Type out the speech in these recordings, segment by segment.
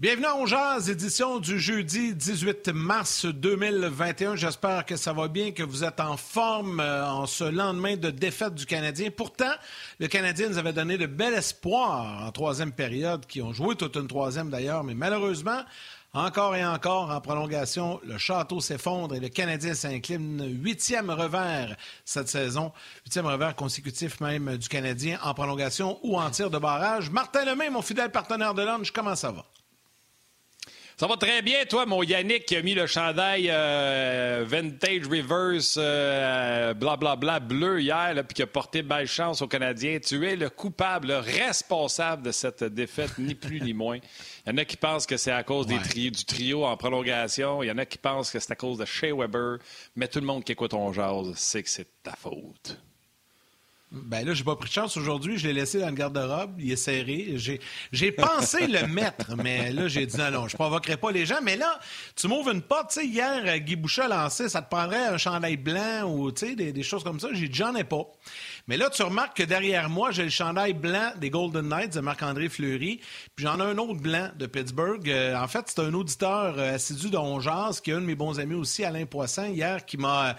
Bienvenue à Jazz, édition du jeudi 18 mars 2021. J'espère que ça va bien, que vous êtes en forme euh, en ce lendemain de défaite du Canadien. Pourtant, le Canadien nous avait donné de bel espoir en troisième période, qui ont joué toute une troisième d'ailleurs, mais malheureusement, encore et encore, en prolongation, le château s'effondre et le Canadien s'incline. Huitième revers cette saison. Huitième revers consécutif même du Canadien en prolongation ou en tir de barrage. Martin Lemay, mon fidèle partenaire de lunch, comment ça va? Ça va très bien, toi, mon Yannick, qui a mis le chandail euh, Vintage Reverse euh, blablabla bleu hier, puis qui a porté belle chance aux Canadiens. Tu es le coupable, le responsable de cette défaite, ni plus ni moins. Il y en a qui pensent que c'est à cause des tri du trio en prolongation. Il y en a qui pensent que c'est à cause de Shea Weber. Mais tout le monde qui écoute ton jazz sait que c'est ta faute. Ben là, j'ai pas pris de chance aujourd'hui. Je l'ai laissé dans le garde-robe. Il est serré. J'ai pensé le mettre, mais là, j'ai dit non, non, je provoquerai pas les gens. Mais là, tu m'ouvres une porte. Tu sais, hier, euh, Guy Boucher a lancé, ça te prendrait un chandail blanc ou des, choses comme ça. J'ai dit, j'en ai pas. Mais là, tu remarques que derrière moi, j'ai le chandail blanc des Golden Knights de Marc-André Fleury. Puis j'en ai un autre blanc de Pittsburgh. Euh, en fait, c'est un auditeur euh, assidu de Ongeas, qui est un de mes bons amis aussi, Alain Poisson, hier, qui m'a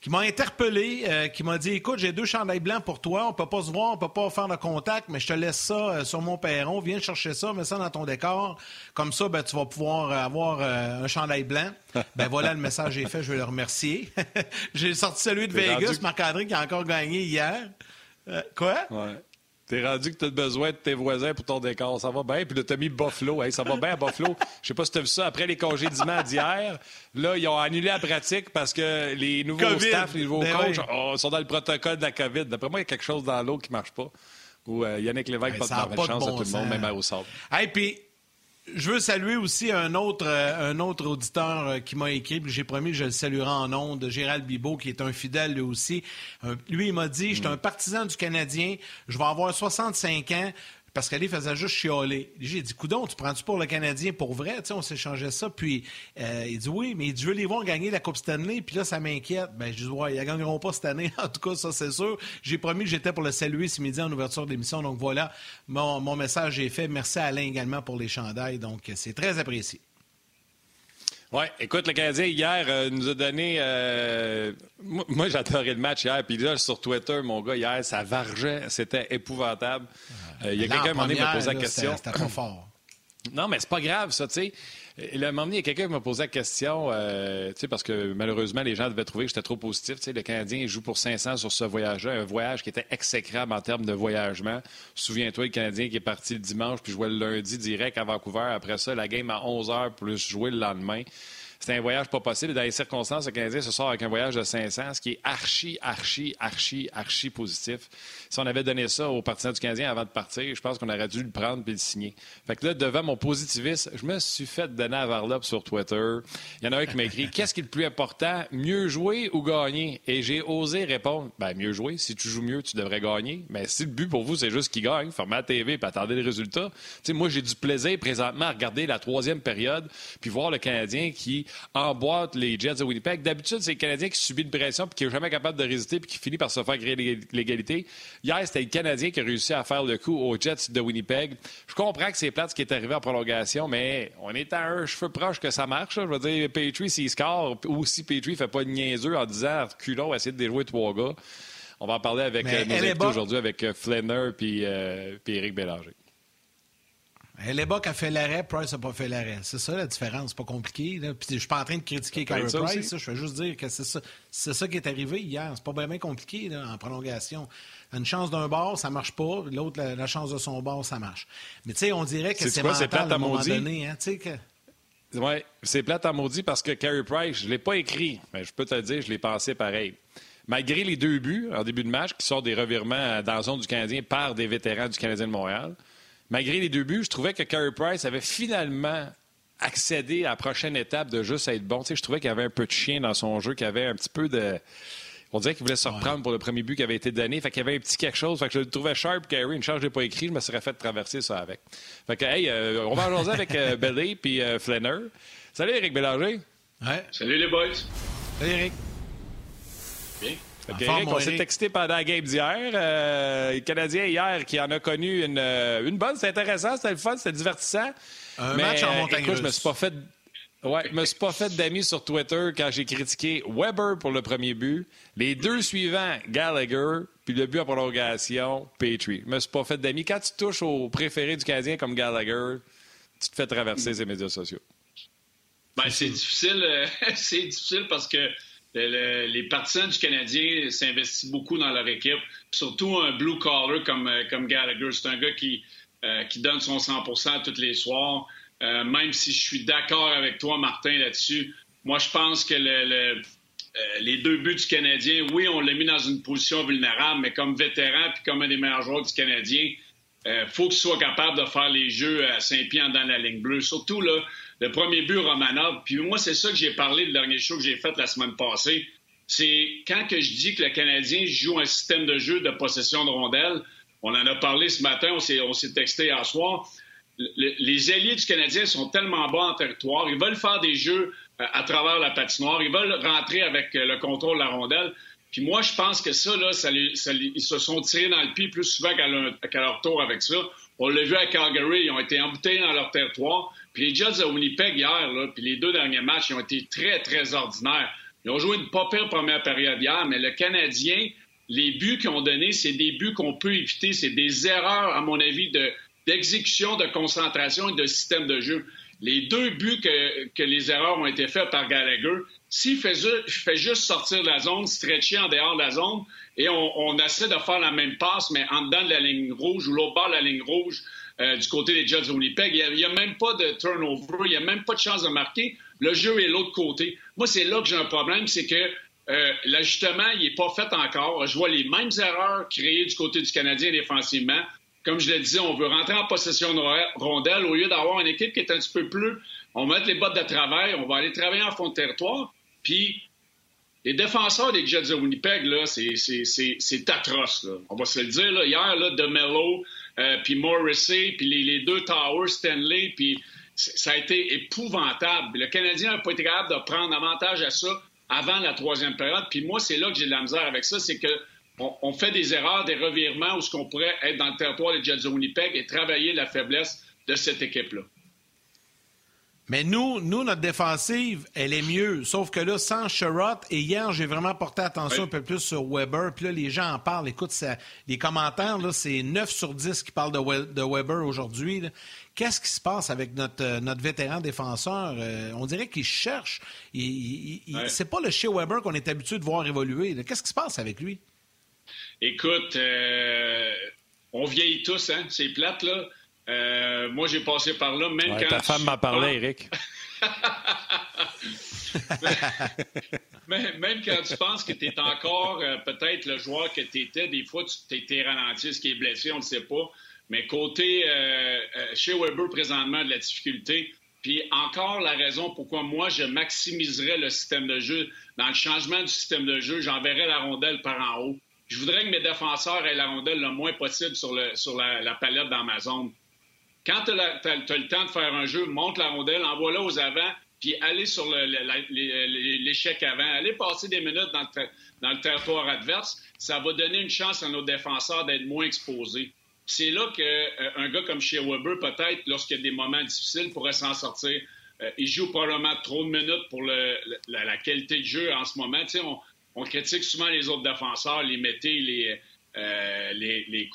qui m'a interpellé, euh, qui m'a dit Écoute, j'ai deux chandails blancs pour toi, on peut pas se voir, on peut pas faire de contact, mais je te laisse ça euh, sur mon perron, viens chercher ça, mets ça dans ton décor. Comme ça, ben, tu vas pouvoir avoir euh, un chandail blanc. ben voilà, le message est fait, je vais le remercier. j'ai sorti celui de Vegas, Marc-André, qui a encore gagné hier. quoi? Ouais. T'es rendu que tu as besoin de tes voisins pour ton décor. Ça va bien. Puis là, t'as mis Buffalo. ça va bien à Buffalo. Je sais pas si tu as vu ça. Après les congédiements d'hier, là, ils ont annulé la pratique parce que les nouveaux staff, les nouveaux ben coachs oh, sont dans le protocole de la COVID. D'après moi, il y a quelque chose dans l'eau qui marche pas. Ou euh, Yannick Lévesque ben, pas de chance à tout le monde, même à au sable. Hey, puis je veux saluer aussi un autre, euh, un autre auditeur euh, qui m'a écrit, j'ai promis que je le saluerai en ondes, Gérald Bibot, qui est un fidèle lui aussi. lui, il m'a dit, je suis un partisan du Canadien, je vais avoir 65 ans, parce qu'elle faisait juste chialer. J'ai dit, coudon, tu prends-tu pour le Canadien pour vrai? on s'échangeait ça. Puis euh, il dit, oui, mais je veux les voir gagner la Coupe Stanley. Puis là, ça m'inquiète. Ben, je dis, ouais, ils ne gagneront pas cette année. en tout cas, ça, c'est sûr. J'ai promis que j'étais pour le saluer ce midi en ouverture d'émission. Donc voilà, mon, mon message est fait. Merci à Alain également pour les chandails. Donc, c'est très apprécié. Oui, écoute, le Canadien hier euh, nous a donné. Euh, moi, j'adorais le match hier. Puis là, sur Twitter, mon gars, hier, ça vargeait. C'était épouvantable. Euh, il y a quelqu'un qui m'a posé la question. C'était trop fort. Non, mais c'est pas grave, ça, tu sais. Il y a quelqu'un qui m'a posé la question, euh, parce que malheureusement, les gens devaient trouver que j'étais trop positif. le Canadien joue pour 500 sur ce voyage-là, un voyage qui était exécrable en termes de voyagement. Souviens-toi, le Canadien qui est parti le dimanche puis jouait le lundi direct à Vancouver. Après ça, la game à 11 h plus jouer le lendemain. C'était un voyage pas possible. Dans les circonstances, le Canadien se sort avec un voyage de 500, ce qui est archi, archi, archi, archi positif. Si on avait donné ça aux partisans du Canadien avant de partir, je pense qu'on aurait dû le prendre et le signer. Fait que là, devant mon positivisme, je me suis fait donner à Varlop sur Twitter. Il y en a un qui m'a écrit Qu'est-ce qui est le plus important, mieux jouer ou gagner Et j'ai osé répondre Ben, mieux jouer. Si tu joues mieux, tu devrais gagner. Mais si le but pour vous, c'est juste qu'il gagne, la TV et attendez les résultats. sais, moi, j'ai du plaisir présentement à regarder la troisième période puis voir le Canadien qui emboîte les Jets de Winnipeg. D'habitude, c'est le Canadien qui subit une pression puis qui n'est jamais capable de résister puis qui finit par se faire créer l'égalité. Hier, c'était le Canadien qui a réussi à faire le coup aux Jets de Winnipeg. Je comprends que c'est plate ce qui est arrivé en prolongation, mais on est à un cheveu proche que ça marche. Je veux dire, Petrie, s'il score, ou si Petrie fait pas de niaiseux en disant culon, essayer de déjouer trois gars. On va en parler avec euh, nos invités aujourd'hui, avec euh, Flanner puis, euh, puis Éric Bélanger. Hellebuck a fait l'arrêt, Price n'a pas fait l'arrêt. C'est ça la différence, c'est pas compliqué. Là. Puis je suis pas en train de critiquer Carey Price, je veux juste dire que c'est ça, c'est ça qui est arrivé hier. C'est pas bien compliqué là, en prolongation. Une chance d'un bord, ça marche pas. L'autre, la, chance de son bord, ça marche. Mais tu sais, on dirait que c'est mental à, un moment donné. Hein, que... Oui, c'est plate à maudit parce que Carey Price, je ne l'ai pas écrit, mais je peux te le dire, je l'ai pensé pareil. Malgré les deux buts en début de match qui sortent des revirements dans la zone du Canadien par des vétérans du Canadien de Montréal, malgré les deux buts, je trouvais que Carey Price avait finalement accédé à la prochaine étape de juste être bon. Tu sais, je trouvais qu'il y avait un peu de chien dans son jeu, qu'il y avait un petit peu de. On dirait qu'il voulait se reprendre pour le premier but qui avait été donné. Fait qu'il y avait un petit quelque chose. Fait que je le trouvais sharp, Carey. Une charge, je l'ai pas écrit. Je me serais fait traverser ça avec. Fait que, hey, euh, on va en avec euh, Belly puis euh, Flanner. Salut, Eric Bélanger. Ouais. Salut, les boys. Salut, Eric. Bien. On s'est texté pendant la game d'hier. Euh, le Canadien, hier, qui en a connu une, euh, une bonne. C'était intéressant, c'était le fun, c'était divertissant. Un Mais, match en montagne écoute, je me suis pas fait. Ouais, je me suis pas fait d'amis sur Twitter quand j'ai critiqué Weber pour le premier but. Les deux suivants, Gallagher, puis le but en prolongation, Petrie. Je me suis pas fait d'amis. Quand tu touches au préféré du Canadien comme Gallagher, tu te fais traverser les médias sociaux. Ben, c'est difficile, euh, c'est difficile parce que le- le- les partisans du Canadien s'investissent beaucoup dans leur équipe. Surtout un blue collar comme, euh, comme Gallagher. C'est un gars qui, euh, qui donne son 100% tous les soirs. Euh, même si je suis d'accord avec toi, Martin, là-dessus, moi, je pense que le- le, les deux buts du Canadien, oui, on l'a mis dans une position vulnérable, mais comme vétéran puis comme un des meilleurs joueurs du Canadien, euh, faut qu'il soit capable de faire les jeux à Saint-Pierre dans la ligne bleue. Surtout, là, le premier but Romanov. Puis moi, c'est ça que j'ai parlé le dernier show que j'ai fait la semaine passée. C'est quand que je dis que le Canadien joue un système de jeu de possession de rondelles. On en a parlé ce matin, on s'est, texté hier soir. Le- les alliés du Canadien sont tellement bas en territoire. Ils veulent faire des jeux euh, à travers la patinoire. Ils veulent rentrer avec euh, le contrôle de la rondelle. Puis moi, je pense que ça, là, ça ils se sont tirés dans le pied plus souvent qu'à leur, qu'à leur tour avec ça. On l'a vu à Calgary, ils ont été embouteillés dans leur territoire. Puis les Jets de Winnipeg hier, là, puis les deux derniers matchs, ils ont été très, très ordinaires. Ils ont joué une pas pire première période hier, mais le Canadien, les buts qu'ils ont donnés, c'est des buts qu'on peut éviter. C'est des erreurs, à mon avis, de, d'exécution, de concentration et de système de jeu. Les deux buts que, que les erreurs ont été faites par Gallagher, s'il fait, ju- fait juste sortir de la zone, stretcher en dehors de la zone, et on, essaie de faire la même passe, mais en dedans de la ligne rouge ou l'autre bord de la ligne rouge euh, du côté des Jets de Winnipeg, il n'y a, même pas de turnover, il n'y a même pas de chance de marquer. Le jeu est l'autre côté. Moi, c'est là que j'ai un problème, c'est que euh, l'ajustement, n'est pas fait encore. Je vois les mêmes erreurs créées du côté du Canadien défensivement. Comme je le disais, on veut rentrer en possession de rondelle au lieu d'avoir une équipe qui est un petit peu plus. On va mettre les bottes de travail, on va aller travailler en fond de territoire. Puis les défenseurs des Jets de Winnipeg, là, c'est, atroce. On va se le dire. Hier, là, DeMello, euh, puis Morrissey, puis les, deux Towers, Stanley, puis ça a été épouvantable. Le Canadien n'a pas été capable de prendre avantage à ça avant la troisième période. Puis moi, c'est là que j'ai de la misère avec ça, c'est que on, on fait des erreurs, des revirements où ce qu'on pourrait être dans le territoire des Jets de Winnipeg et travailler la faiblesse de cette équipe-là. Mais nous, nous, notre défensive, elle est mieux. Sauf que là, sans Sherrod, et hier, j'ai vraiment porté attention Oui. un peu plus sur Weber. Puis là, les gens en parlent. Écoute, ça- les commentaires, là, c'est 9 sur 10 qui parlent de, We- de Weber aujourd'hui. Qu'est-ce qui se passe avec notre, euh, notre vétéran défenseur? Euh, on dirait qu'il cherche. Il, il- il- Ouais. C'est pas le chez Weber qu'on est habitué de voir évoluer. Qu'est-ce qui se passe avec lui? Écoute, euh, on vieillit tous, hein? C'est plate, là. Euh, moi, j'ai passé par là, même Ouais, quand... ta femme m'en parlait, Eric. Même quand tu penses que tu es encore euh, peut-être le joueur que tu étais, des fois, tu t'es ralenti, ce qui est blessé, on ne le sait pas. Mais côté euh, chez Weber, présentement, de la difficulté. Puis encore la raison pourquoi moi, je maximiserais le système de jeu. Dans le changement du système de jeu, j'enverrais la rondelle par en haut. Je voudrais que mes défenseurs aient la rondelle le moins possible sur, le, sur la, la palette dans ma zone. Quand tu as, le temps de faire un jeu, monte la rondelle, envoie-la aux avant, puis allez sur les- l'échec avant. Allez passer des minutes dans le, territoire adverse. Ça va donner une chance à nos défenseurs d'être moins exposés. C'est là qu'un gars comme chez Weber, peut-être, lorsqu'il y a des moments difficiles, pourrait s'en sortir. Euh, il joue probablement trop de minutes pour la, qualité de jeu en ce moment. On, on critique souvent les autres défenseurs, les Mété, les, euh, les, les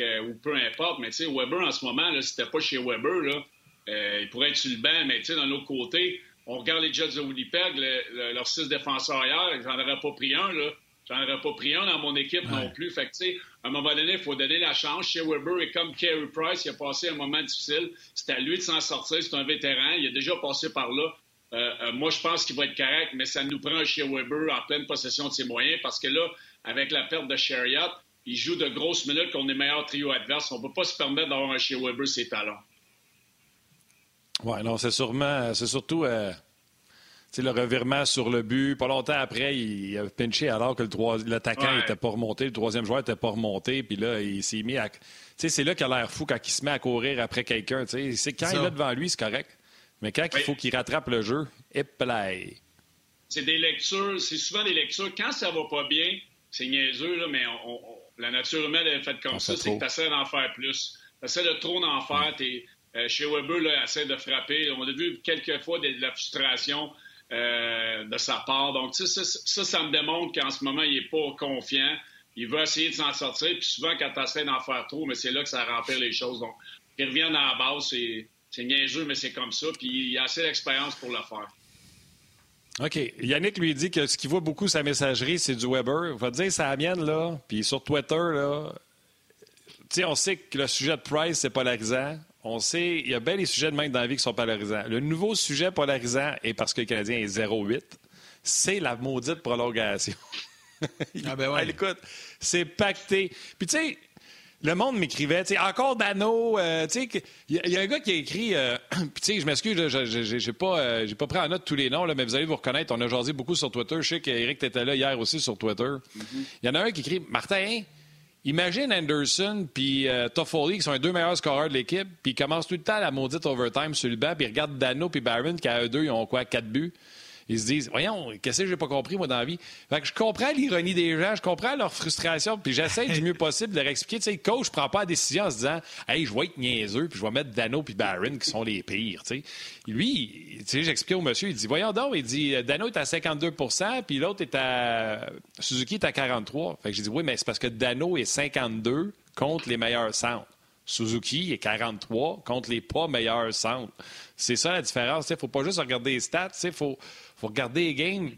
euh, ou peu importe. Mais tu sais, Weber, en ce moment, là, si c'était pas chez Weber, là, euh, il pourrait être sur le banc, mais tu sais, d'un autre côté, on regarde les Jets de Winnipeg, le- le- leurs six défenseurs hier, j'en aurais pas pris un, là. J'en aurais pas pris un dans mon équipe non plus. Fait que, tu sais, à un moment donné, il faut donner la chance. Chez Weber est comme Carey Price, il a passé un moment difficile. C'est à lui de s'en sortir. C'est un vétéran. Il a déjà passé par là. Euh, euh, moi, je pense qu'il va être correct, mais ça nous prend un Shea Weber en pleine possession de ses moyens parce que là, avec la perte de Chariot, il joue de grosses minutes qu'on est meilleur trio adverse. On ne peut pas se permettre d'avoir un Shea Weber ses talents. Oui, non, c'est sûrement, c'est surtout euh, le revirement sur le but. Pas longtemps après, il a pinché alors que l'attaquant n'était pas remonté, le troisième joueur n'était pas remonté, puis là, il s'est mis à. C'est là qu'il a l'air fou quand il se met à courir après quelqu'un. C'est quand il est devant lui, c'est correct. Mais quand il faut qu'il rattrape le jeu, et play. C'est des lectures, c'est souvent des lectures. Quand ça va pas bien, c'est niaiseux, là, mais la nature humaine est faite comme ça, c'est que tu essaies d'en faire plus. Tu essaies de trop d'en faire. Euh, chez Weber, là, essaie de frapper. On a vu quelques fois de, la frustration euh, de sa part. Donc, ça, ça, ça, me démontre qu'en ce moment, il n'est pas confiant. Il veut essayer de s'en sortir. Puis souvent, quand tu essaies d'en faire trop, mais c'est là que ça remplit les choses. Donc, il revient à la base. C'est c'est niaiseux, mais c'est comme ça. Puis il a assez d'expérience pour le faire. OK. Yannick lui dit que ce qu'il voit beaucoup sa messagerie, c'est du Weber. Va dire, c'est la mienne, là. Puis sur Twitter, là. Tu sais, on sait que le sujet de Price, c'est polarisant. On sait, il y a bien des sujets de même dans la vie qui sont polarisants. Le nouveau sujet polarisant, et parce que le Canadien est 0-8, c'est la maudite prolongation. ah ben ouais. écoute, c'est pacté. Puis tu sais, le monde m'écrivait, tu sais, encore Dano, euh, tu sais, il y, a un gars qui a écrit, euh, puis tu sais, je m'excuse, j'ai pas, euh, j'ai pas pris en note tous les noms, là, mais vous allez vous reconnaître, on a jasé beaucoup sur Twitter. Je sais qu'Éric était là hier aussi sur Twitter. Mm-hmm. Il y en a un qui écrit, Martin, imagine Anderson puis Toffoli, qui sont les deux meilleurs scoreurs de l'équipe, puis ils commencent tout le temps à la maudite overtime sur le banc, puis ils regardent Dano puis Barron, qui à eux deux, ils ont quoi, quatre buts. Ils se disent, voyons, qu'est-ce que j'ai pas compris, moi, dans la vie? Fait que je comprends l'ironie des gens, je comprends leur frustration, puis j'essaie du mieux possible de leur expliquer. Tu sais, coach prend pas la décision en se disant, hey, je vais être niaiseux, puis je vais mettre Dano puis Barron, qui sont les pires, tu sais. Lui, tu sais, j'explique au monsieur, il dit, voyons donc, il dit, Dano est à 52% puis l'autre est à. Suzuki est à 43. Fait que j'ai dit, oui, mais c'est parce que Dano est 52 contre les meilleurs centres. Suzuki est 43 contre les pas meilleurs centres. C'est ça la différence. Il ne faut pas juste regarder les stats, il faut, faut regarder les games.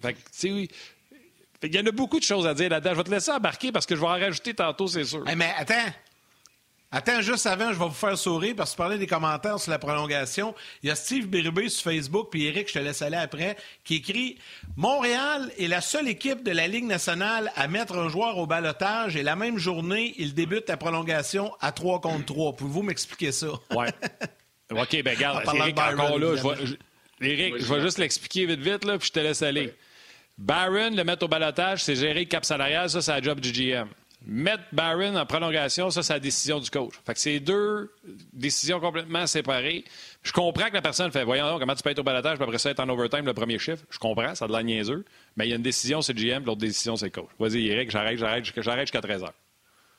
il y en a beaucoup de choses à dire là-dedans. Je vais te laisser embarquer parce que je vais en rajouter tantôt, c'est sûr. mais attends. Attends, juste avant, je vais vous faire sourire parce que tu parlais des commentaires sur la prolongation. Il y a Steve Bérubé sur Facebook, puis Eric, je te laisse aller après, qui écrit Montréal est la seule équipe de la Ligue nationale à mettre un joueur au balotage et la même journée, il débute la prolongation à 3 contre 3. Pouvez-vous m'expliquer ça? Oui. OK, ben regarde, Eric, encore là, je Éric, je vais juste l'expliquer vite, vite, là, puis je te laisse aller. Barron, le mettre au balotage, c'est gérer le cap salarial, ça, c'est la job du GM. Mettre Barron en prolongation, ça, c'est la décision du coach. Fait que c'est deux décisions complètement séparées. Je comprends que la personne fait Voyons donc, comment tu peux être au balotage, puis après ça, être en overtime le premier chiffre. Je comprends, ça a de la niaiseux. Mais il y a une décision, c'est le GM, l'autre décision, c'est le coach. Vas-y, Eric, j'arrête, j'arrête, j'arrête jusqu'à 13 h.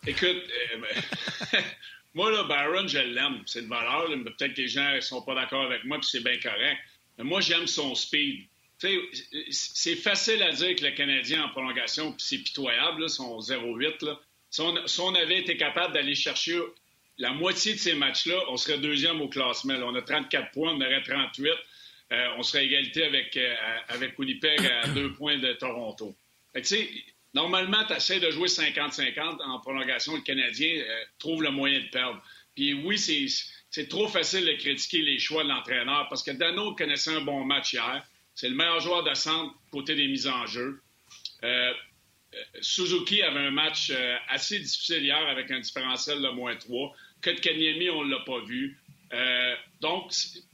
Écoute, euh, ben, moi, là, Barron, je l'aime. C'est de valeur. Peut-être que les gens ne sont pas d'accord avec moi, puis c'est bien correct. Moi, j'aime son speed. C'est facile à dire que le Canadien en prolongation, puis c'est pitoyable, son 0-8. Si, on, avait été capable d'aller chercher la moitié de ces matchs-là, on serait deuxième au classement. On a 34 points, on aurait 38. Euh, on serait égalité avec, euh, avec Winnipeg à deux points de Toronto. normalement, tu essaies de jouer 50-50 en prolongation. Le Canadien euh, trouve le moyen de perdre. Puis oui, c'est c'est trop facile de critiquer les choix de l'entraîneur parce que Dano connaissait un bon match hier. C'est le meilleur joueur de centre côté des mises en jeu. Euh, euh, Suzuki avait un match euh, assez difficile hier avec un différentiel de moins 3. Kotkaniemi, on ne l'a pas vu. donc,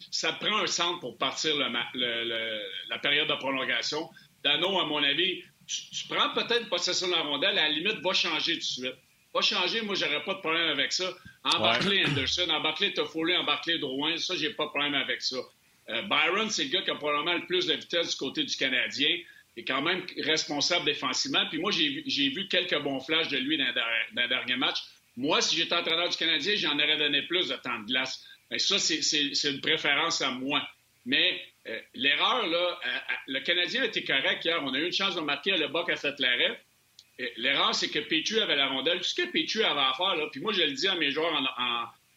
ça prend un centre pour partir la période de prolongation. Dano, à mon avis, tu, prends peut-être possession de la rondelle, à la limite, va changer tout de suite. Va changer, moi, j'aurais pas de problème avec ça. Embarquer Anderson, embarquer Toffoli, embarquer Drouin, ça, j'ai pas de problème avec ça. Euh, Byron, c'est le gars qui a probablement le plus de vitesse du côté du Canadien. Il est quand même responsable défensivement. Puis moi, j'ai vu, quelques bons flashs de lui dans, le dernier match. Moi, si j'étais entraîneur du Canadien, j'en aurais donné plus de temps de glace. Mais ça, c'est une préférence à moi. Mais euh, l'erreur, là, euh, le Canadien a été correct hier. On a eu une chance de marquer. Le Boc a fait l'arrêt. L'erreur, c'est que Pétu avait la rondelle. Tout ce que Pétu avait à faire, là, puis moi, je le dis à mes joueurs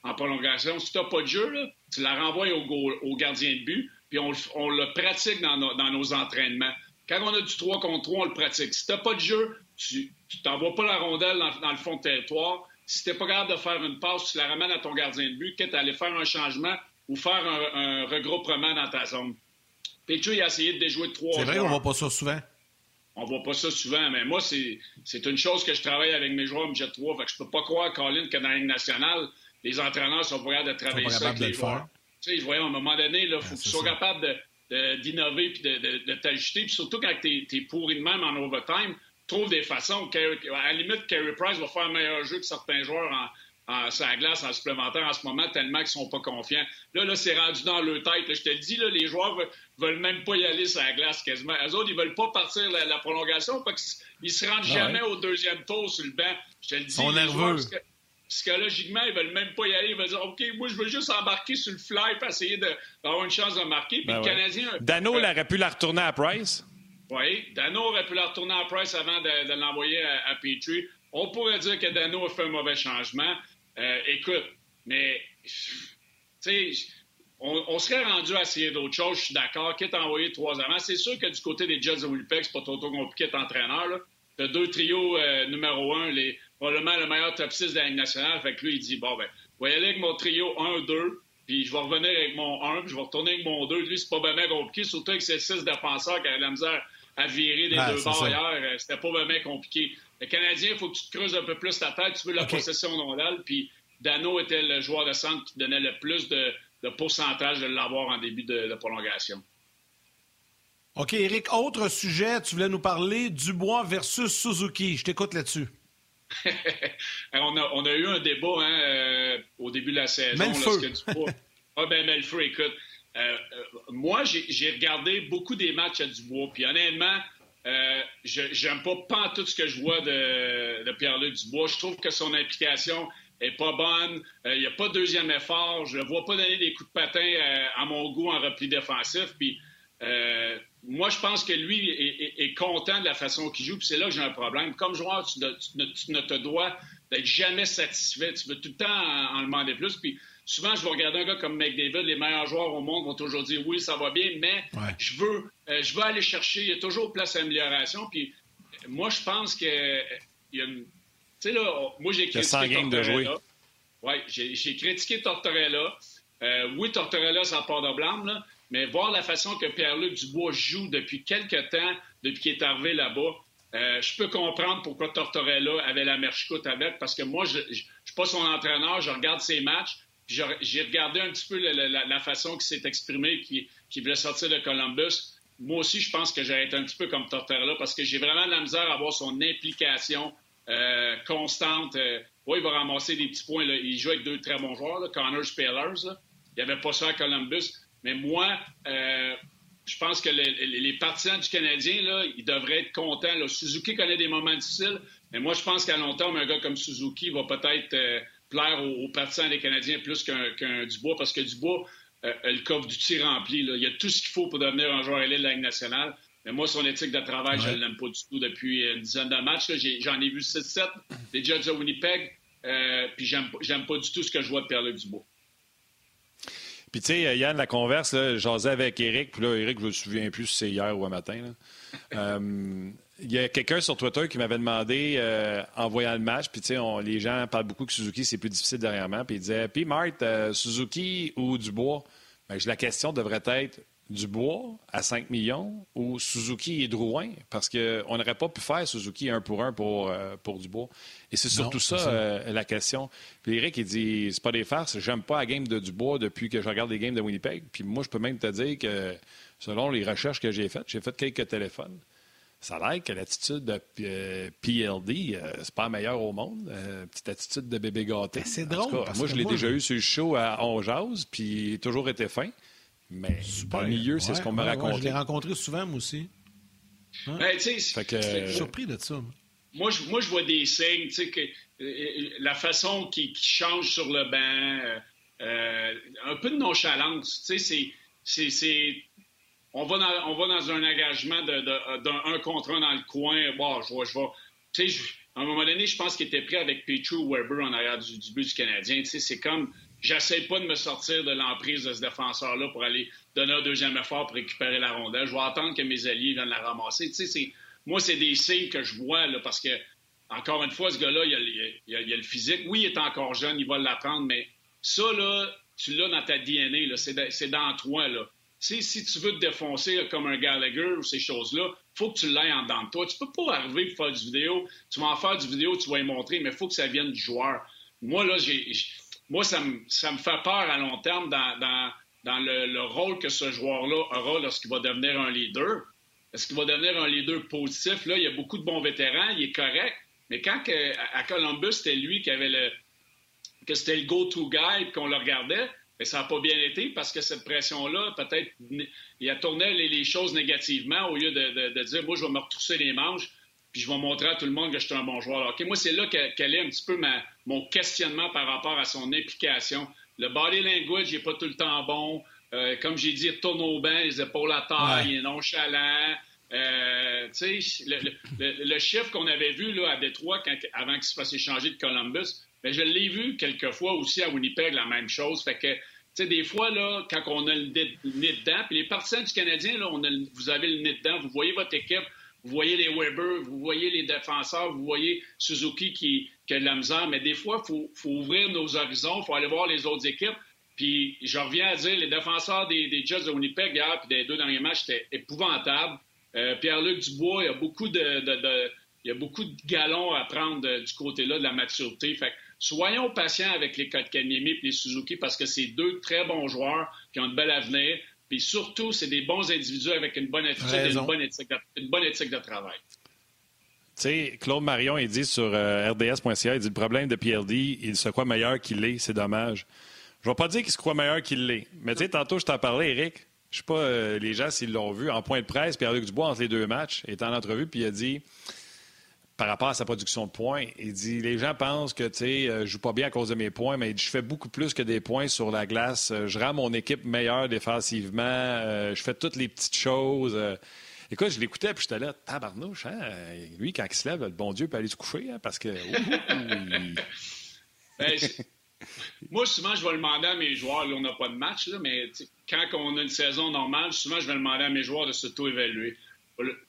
en, prolongation, si tu n'as pas de jeu, tu la renvoies au, gardien de but, puis on, le pratique dans, nos entraînements. Quand on a du 3 contre 3, on le pratique. Si tu n'as pas de jeu, tu t'envoies pas la rondelle dans, le fond de territoire. Si tu n'es pas capable de faire une passe, tu la ramènes à ton gardien de but, quitte à aller faire un changement ou faire un, regroupement dans ta zone. Petrie a essayé de déjouer trois C'est vrai qu'on voit pas ça souvent. On voit pas ça souvent, mais moi, c'est une chose que je travaille avec mes joueurs midget 3. Fait que je peux pas croire, Colin, que dans la Ligue nationale, les entraîneurs sont pas capables de travailler ça avec les joueurs. Tu sais, je voyais à un moment donné, il faut que tu sois capable d'innover puis de, t'ajuster. Puis surtout quand tu es, pourri de même en overtime, trouve des façons. À la limite, Carey Price va faire un meilleur jeu que certains joueurs en, sur la glace en supplémentaire en ce moment, tellement qu'ils sont pas confiants. Là, là c'est rendu dans leur tête. Je te le dis, là, les joueurs veulent, veulent même pas y aller sur la glace quasiment. Eux autres, ils veulent pas partir la, prolongation parce qu'ils se rendent ah jamais au deuxième tour sur le banc. Je te le dis. Ils sont nerveux. psychologiquement, ils veulent même pas y aller. Ils veulent dire OK, moi, je veux juste embarquer sur le fly pour essayer d'avoir une chance de marquer. Puis ben le Canadien. Dano, il aurait pu la retourner à Price. Oui, Dano aurait pu la retourner à Price avant de, l'envoyer à, à Petrie. On pourrait dire que Dano a fait un mauvais changement. Euh, écoute, mais, tu sais, on, serait rendu à essayer d'autres choses, je suis d'accord, quitte à envoyer trois avant. C'est sûr que du côté des Jets de Winnipeg, c'est pas trop, compliqué d'être entraîneur. Tu as deux trios euh, numéro un, les, probablement le meilleur top 6 de la Ligue nationale. Fait que lui, il dit, bon, ben, je vais aller avec mon trio 1-2, puis je vais revenir avec mon 1, puis je vais retourner avec mon 2. Lui, c'est pas vraiment compliqué, surtout avec ces six défenseurs qui avaient la misère à virer des deux bords hier. Euh, c'était pas vraiment compliqué. Le Canadien, il faut que tu te creuses un peu plus ta tête. Tu veux la possession rondelle. Puis Dano était le joueur de centre qui donnait le plus de, pourcentage de l'avoir en début de, prolongation. OK, Eric, autre sujet. Tu voulais nous parler Dubois versus Suzuki. Je t'écoute là-dessus. on, a, eu un débat hein, euh, au début de la saison. Dubois... ah ben, mets le feu, écoute. Euh, euh, moi, j'ai regardé beaucoup des matchs à Dubois, puis honnêtement, euh, j'aime pas, pas tout ce que je vois de, Pierre-Luc Dubois. Je trouve que son implication est pas bonne. Il n'y a pas de deuxième effort. Je ne vois pas donner des coups de patin à mon goût en repli défensif. Puis moi, je pense que lui est, content de la façon qu'il joue. C'est là que j'ai un problème. Comme joueur, tu, ne te dois d'être jamais satisfait. Tu veux tout le temps en, en demander plus. Puis souvent, je vais regarder un gars comme McDavid, les meilleurs joueurs au monde vont toujours dire oui, ça va bien, mais je veux euh, je veux aller chercher, il y a toujours place à amélioration. Puis moi, je pense que il y a une. Tu sais, là, moi, j'ai critiqué Tortorella. Oui, j'ai critiqué Tortorella. Euh, oui, Tortorella, ça part de blâme, là, mais voir la façon que Pierre-Luc Dubois joue depuis quelques temps, depuis qu'il est arrivé là-bas, euh, je peux comprendre pourquoi Tortorella avait la merchicoute avec, parce que moi, je ne suis pas son entraîneur, je regarde ses matchs, j'ai regardé un petit peu la, façon qu'il s'est exprimé, qui, voulait sortir de Columbus. Moi aussi, je pense que j'ai été un petit peu comme Tortorella parce que j'ai vraiment la misère à voir son implication euh, constante. Euh, oui, il va ramasser des petits points. Il joue avec deux très bons joueurs, Connor Spellers. Il n'y avait pas ça à Columbus. Mais moi, euh, je pense que les, partisans du Canadien, là, ils devraient être contents. Suzuki connaît des moments difficiles, mais moi, je pense qu'à long terme, un gars comme Suzuki va peut-être plaire aux, partisans des Canadiens plus qu'un Dubois, parce que Dubois euh, le coffre du tir rempli. Il y a tout ce qu'il faut pour devenir un joueur élite de la Ligue nationale. Mais moi, son éthique de travail, je ne l'aime pas du tout depuis une dizaine de matchs. J'en ai, vu 6-7 des Jets de Winnipeg, euh, puis j'aime pas du tout ce que je vois de Pierre-Luc Dubois. Puis, tu sais, Yann, la converse, j'asais avec Eric, puis là, Eric, je me souviens plus si c'est hier ou un matin. Euh, il y a quelqu'un sur Twitter qui m'avait demandé, euh, en voyant le match, puis tu sais, les gens parlent beaucoup que Suzuki, c'est plus difficile dernièrement, puis il disait, puis Marthe, euh, Suzuki ou Dubois? Ben, la question devrait être Dubois à 5 millions ou Suzuki et Drouin, parce qu'on n'aurait pas pu faire Suzuki un pour un pour, euh, pour Dubois. Et c'est surtout ça, la question. Puis Eric, il dit, c'est pas des farces, j'aime pas la game de Dubois depuis que je regarde les games de Winnipeg. Puis moi, je peux même te dire que, selon les recherches que j'ai faites, j'ai fait quelques téléphones ça a l'air que l'attitude de PLD, euh, c'est pas la meilleure au monde. Euh, petite attitude de bébé gâté. Ben, c'est drôle. moi, je l'ai déjà eu sur le show à Onjaz, puis toujours été fin. Mais pas le milieu, c'est ce qu'on m'a raconté. je l'ai rencontré souvent, moi aussi. Ben, je suis surpris de ça. Moi, je, moi, je vois des signes, tu sais, que euh, la façon qui, change sur le banc, un peu de nonchalance, tu sais, c'est on va dans, un engagement d'un un contre un dans le coin. Bon, je vois. Tu sais, à un moment donné, je pense qu'il était prêt avec Petru Weber en arrière du, but du Canadien. Tu sais, c'est comme, j'essaie pas de me sortir de l'emprise de ce défenseur-là pour aller donner un deuxième effort pour récupérer la rondelle. Je vais attendre que mes alliés viennent la ramasser. Tu sais, moi, c'est des signes que je vois, là, parce que, encore une fois, ce gars-là, il, a, a, le physique. Oui, il est encore jeune, il va l'apprendre, mais ça, là, tu l'as dans ta DNA, c'est dans toi. Là. Si, tu veux te défoncer comme un Gallagher ou ces choses-là, faut que tu l'aies en dedans de toi. Tu peux pas arriver pour faire du vidéo. Tu vas en faire du vidéo, tu vas y montrer, mais il faut que ça vienne du joueur. Moi, là, j'ai, moi ça, me, ça me fait peur à long terme dans, dans, le, rôle que ce joueur-là aura lorsqu'il va devenir un leader. Est-ce qu'il va devenir un leader positif? Là, il y a beaucoup de bons vétérans, il est correct. Mais quand à Columbus, c'était lui qui avait le, que c'était le go-to guy qu'on le regardait, mais ça n'a pas bien été parce que cette pression-là, peut-être, il a tourné les, choses négativement au lieu de, dire, moi, je vais me retrousser les manches, puis je vais montrer à tout le monde que je suis un bon joueur. Moi, c'est là qu'elle est un petit peu mon questionnement par rapport à son implication. Le body language n'est pas tout le temps bon. Euh, comme j'ai dit, il tourne au banc, les épaules à taille, il est nonchalant. Euh, le, le, le, chiffre qu'on avait vu là, à Détroit avant qu'il se fasse échanger de Columbus, mais je l'ai vu quelquefois aussi à Winnipeg, la même chose. Fait que, des fois, là, quand on a le nez dedans, puis les partisans du Canadien, là, on a, vous avez le nez dedans, vous voyez votre équipe, vous voyez les Weber, vous voyez les défenseurs, vous voyez Suzuki qui, qui a de la misère, mais des fois, il faut, faut, ouvrir nos horizons, il faut aller voir les autres équipes. Puis je reviens à dire, les défenseurs des, des Jets de Winnipeg hier, puis des deux derniers matchs, c'était épouvantable. Euh, Pierre-Luc Dubois, il y a beaucoup de, de, de, il y a beaucoup de galons à prendre du côté-là de la maturité. Fait soyons patients avec les Kotkaniemi et les Suzuki parce que c'est deux très bons joueurs qui ont de bel avenir. Puis surtout, c'est des bons individus avec une bonne attitude et une bonne, éthique de, une bonne éthique de travail. Tu sais, Claude Marion, il dit sur euh, RDS.ca, il dit le problème de PLD, il se croit meilleur qu'il l'est, c'est dommage. Je ne vais pas dire qu'il se croit meilleur qu'il l'est. Mais tu sais, tantôt, je t'en parlais, Eric. Je sais pas, euh, les gens, s'ils l'ont vu, en point de presse, Pierre-Luc Dubois, entre les deux matchs, est en entrevue, puis il a dit par rapport à sa production de points. Il dit les gens pensent que tu sais, euh, je joue pas bien à cause de mes points, mais je fais beaucoup plus que des points sur la glace. Euh, je rends mon équipe meilleure défensivement. Je fais toutes les petites choses. Écoute, je l'écoutais, puis j'étais là, tabarnouche, hein? Lui, quand il se lève, le bon Dieu peut aller se coucher, hein, parce que. Ben, moi, souvent, je vais le demander à mes joueurs. Là, on n'a pas de match, mais quand on a une saison normale, souvent, je vais demander à mes joueurs de s'auto-évaluer.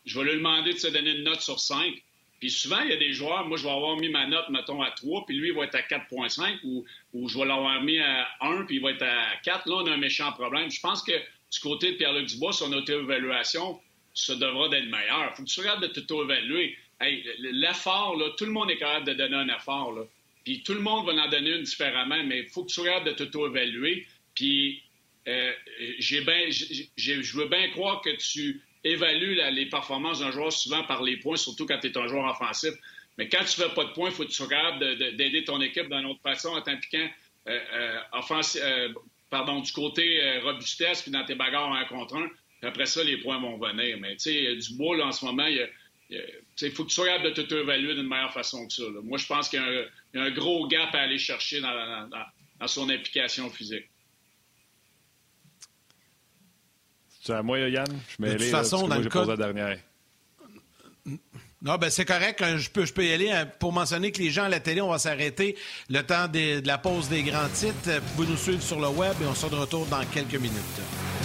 Je vais leur demander de se donner une note sur 5. Puis souvent, il y a des joueurs, moi, je vais avoir mis ma note, mettons, à 3, puis lui, il va être à 4,5, ou, ou je vais l'avoir mis à 1, puis il va être à 4. Là, on a un méchant problème. Je pense que du côté de Pierre-Luc Dubois, son auto-évaluation, ça devra d'être meilleur. Il faut que tu regardes de t'auto-évaluer. L'effort, tout le monde est capable de donner un effort. Puis tout le monde va en donner une différemment, mais il faut que tu regardes de t'auto-évaluer. Puis euh, j'ai ben, je veux bien croire que tu évalue les performances d'un joueur souvent par les points, surtout quand tu es un joueur offensif. Mais quand tu ne fais pas de points, il faut que tu regardes d'aider ton équipe d'une autre façon en t'impliquant euh, euh, euh, pardon, du côté robustesse puis dans tes bagarres un contre un. Puis après ça, les points vont venir. Mais tu sais, du là, en ce moment, il faut que tu regardes de te évaluer d'une meilleure façon que ça. Moi, je pense qu'il y, a un gros gap à aller chercher dans son implication physique. C'est à moi, Yann? Je de toute façon, dans le cas... la dernière. Non, ben c'est correct. Hein, je peux, je peux y aller. Hein. Pour mentionner que les gens à la télé, on va s'arrêter le temps de la pause des grands titres. Vous pouvez nous suivre sur le web et on sera de retour dans quelques minutes.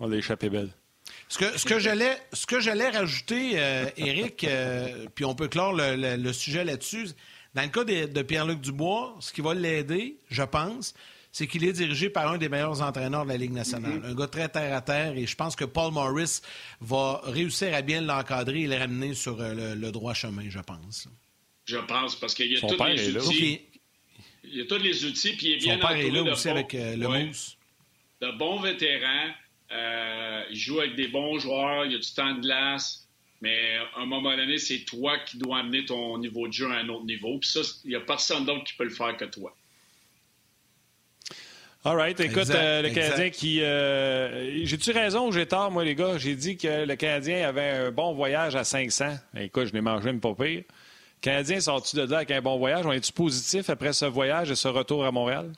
On l'a échappé belle. Ce que, ce que j'allais, ce que j'allais rajouter, euh, Eric, euh, puis on peut clore le, sujet là-dessus. Dans le cas de, Pierre-Luc Dubois, ce qui va l'aider, je pense, c'est qu'il est dirigé par un des meilleurs entraîneurs de la Ligue nationale. Mm-hmm. Un gars très terre à terre, et je pense que Paul Morris va réussir à bien l'encadrer et le ramener sur euh, le, droit chemin, je pense. Je pense, parce qu'il y a tous les outils. Il y a tous les outils, puis il est bien Son père est là aussi avec le mousse. De bons vétérans euh, il joue avec des bons joueurs, il y a du temps de glace. Mais à un moment donné, c'est toi qui dois amener ton niveau de jeu à un autre niveau. Puis ça, il n'y a personne d'autre qui peut le faire que toi. All right. Écoute, euh, le Canadien qui. Euh, j'ai-tu raison ou j'ai tort, moi, les gars? J'ai dit que le Canadien avait un bon voyage à 500. Écoute, je n'ai mangé une pas pire. Le Canadien sort-tu de là avec un bon voyage? On est-tu positif après ce voyage et ce retour à Montréal?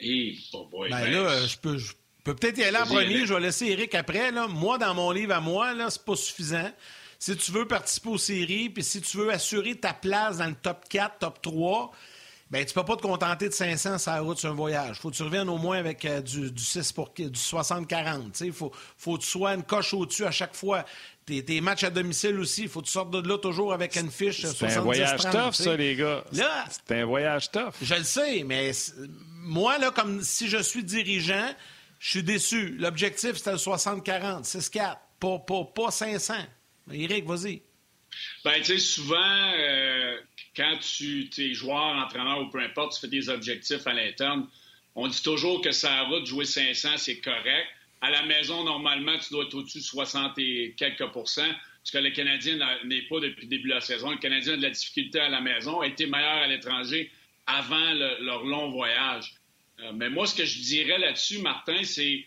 Eh, ben, ben, là, je peux, je peux peut-être y aller en premier. Je vais laisser Eric après. Là. Moi, dans mon livre à moi, là, c'est pas suffisant. Si tu veux participer aux séries, puis si tu veux assurer ta place dans le top 4, top 3, ben tu peux pas te contenter de 500 sur la route sur un voyage. Faut que tu reviennes au moins avec euh, du, 6 pour du 60-40. Il faut, faut que tu sois une coche au-dessus à chaque fois. Tes, matchs à domicile aussi, il faut que tu sortes de là toujours avec une fiche 70 C'est un voyage tough, ça, les gars. c'est un voyage tough. Je le sais, mais moi, là, comme si je suis dirigeant, je suis déçu. L'objectif, c'était le 60-40, 6-4, pas, pas, pas 500. Eric, vas-y. Ben, tu sais, souvent, euh, quand tu es joueur, entraîneur ou peu importe, tu fais des objectifs à l'interne, on dit toujours que ça route, jouer 500, c'est correct. À la maison, normalement, tu dois être au-dessus de 60 et quelques pourcents, ce que le Canadien n'est pas depuis le début de la saison. Le Canadien a de la difficulté à la maison, a été meilleur à l'étranger avant leur long voyage. Euh, mais moi, ce que je dirais là-dessus, Martin, c'est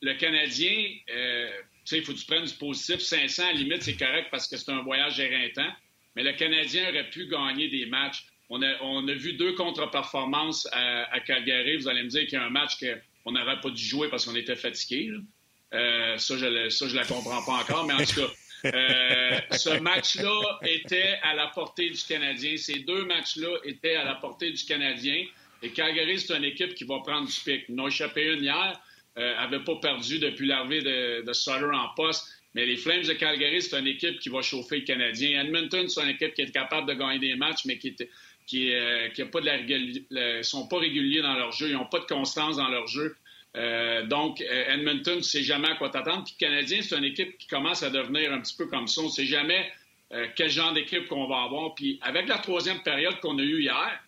le Canadien, euh, tu sais, il faut que tu prennes du positif. 500, à la limite, c'est correct parce que c'est un voyage éreintant. Mais le Canadien aurait pu gagner des matchs. On a, vu deux contre-performances à, Calgary. Vous allez me dire qu'il y a un match qu'on n'aurait pas dû jouer parce qu'on était fatigué. Euh, ça, je ne la comprends pas encore. Mais en tout cas, euh, ce match-là était à la portée du Canadien. Ces deux matchs-là étaient à la portée du Canadien. Et Calgary, c'est une équipe qui va prendre du pic. Ils n'ont échappé une hier. Euh, pas perdu depuis l'arrivée de, de Sutter en poste. Mais les Flames de Calgary, c'est une équipe qui va chauffer le Canadien. Edmonton, c'est une équipe qui est capable de gagner des matchs, mais qui qui, euh, pas de la sont pas réguliers dans leur jeu, ils n'ont pas de constance dans leur jeu. Euh, donc, euh, Edmonton, tu sais jamais à quoi t'attendre. Puis le Canadien, c'est une équipe qui commence à devenir un petit peu comme ça. On ne sait jamais quel genre d'équipe qu'on va avoir. Puis avec la troisième période qu'on a eue hier,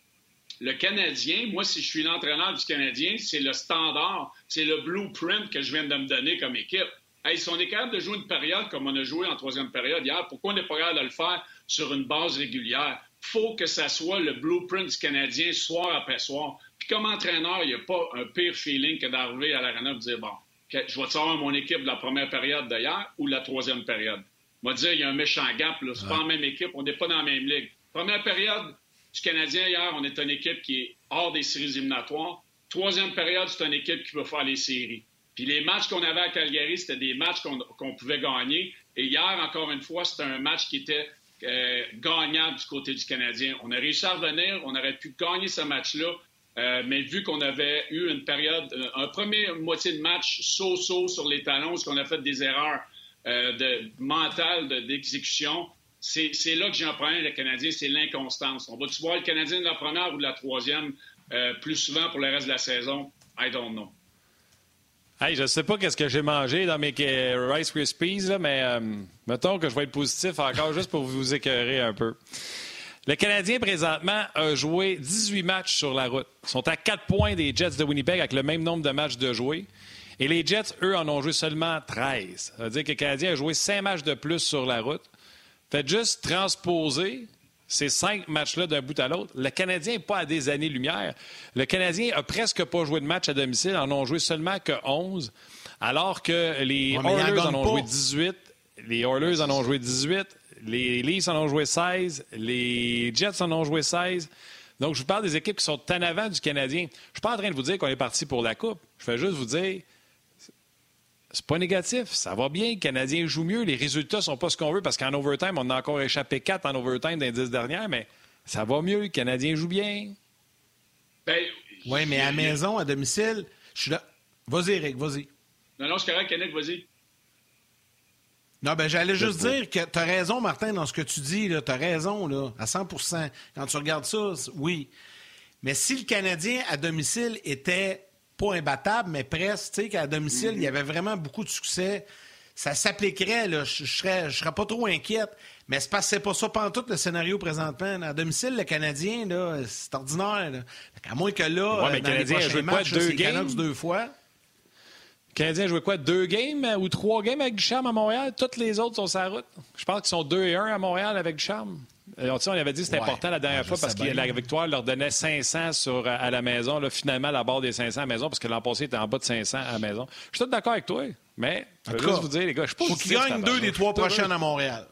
le Canadien, moi, si je suis l'entraîneur du Canadien, c'est le standard, c'est le blueprint que je viens de me donner comme équipe. Hey, si on est capable de jouer une période comme on a joué en troisième période hier, pourquoi on n'est pas capable de le faire sur une base régulière? faut que ça soit le blueprint du Canadien soir après soir. Puis comme entraîneur, il n'y a pas un pire feeling que d'arriver à l'arena et de dire, bon, je vais savoir mon équipe de la première période d'hier ou de la troisième période? On va dire, il y a un méchant gap, là. C'est pas la même équipe, on n'est pas dans la même ligue. Première période du Canadien hier, on est une équipe qui est hors des séries éliminatoires. Troisième période, c'est une équipe qui veut faire les séries. Puis les matchs qu'on avait à Calgary, c'était des matchs qu'on pouvait gagner. Et hier, encore une fois, c'était un match qui était euh, gagnable du côté du Canadien. On a réussi à revenir, on aurait pu gagner ce match-là, euh, mais vu qu'on avait eu une période, euh, un premier moitié de match so-so sur les talons, parce qu'on a fait des erreurs de, mentales d'exécution, c'est là que j'ai un problème, le Canadien, c'est l'inconstance. On va-tu voir le Canadien de la première ou de la troisième plus souvent pour le reste de la saison? I don't know. Hey, je ne sais pas qu'est-ce que j'ai mangé dans mes Rice Krispies, mais euh, mettons que je vais être positif encore juste pour vous écœurer un peu. Le Canadien, présentement, a joué 18 matchs sur la route. Ils sont à 4 points des Jets de Winnipeg avec le même nombre de matchs de joués. Et les Jets, eux, en ont joué seulement 13. Ça veut dire que le Canadien a joué 5 matchs de plus sur la route. Faites juste transposer ces cinq matchs-là d'un bout à l'autre. Le Canadien n'est pas à des années-lumière. Le Canadien a presque pas joué de match à domicile, en ont joué seulement que 11, alors que les Oilers en ont joué 18, les Oilers en ont joué 18, les Leafs en ont joué 16, les Jets en ont joué 16. Donc, je vous parle des équipes qui sont en avant du Canadien. Je ne suis pas en train de vous dire qu'on est parti pour la Coupe. Je fais juste vous dire c'est pas négatif. Ça va bien. Le Canadien joue mieux. Les résultats sont pas ce qu'on veut parce qu'en overtime, on a encore échappé quatre en overtime dans les dix dernières, mais ça va mieux. Le Canadien joue bien. Ben, oui, mais à maison, à domicile, je suis là. Vas-y, Eric, vas-y. Non, non, c'est correct, Kenneth, vas-y. Non, ben j'allais juste dire que tu as raison, Martin, dans ce que tu dis. Tu as raison, là, à 100% Quand tu regardes ça, oui. Mais si le Canadien, à domicile, était pas imbattable, mais presque, tu sais, qu'à domicile, il y avait vraiment beaucoup de succès. Ça s'appliquerait, là, je serais, je serais pas trop inquiète. Mais c'est pas, pas ça tout le scénario présentement. À domicile, le Canadien, là, c'est ordinaire. À moins que là, ouais, mais dans les prochains matchs, deux games? deux fois. Le Canadien joué quoi? Deux games ou trois games avec Ducharme à Montréal? Toutes les autres sont sur la route. Je pense qu'ils sont deux et un à Montréal avec Ducharme. On, on avait dit que c'était important la dernière fois parce que la victoire leur donnait 500 sur, à la maison. Là, finalement, la barre des 500 à la maison parce que l'an passé était en bas de 500 à la maison. Je suis tout d'accord avec toi, mais je veux juste vous dire, les gars, je suis pas Faut qu'ils gagnent deux des trois prochaines à Montréal.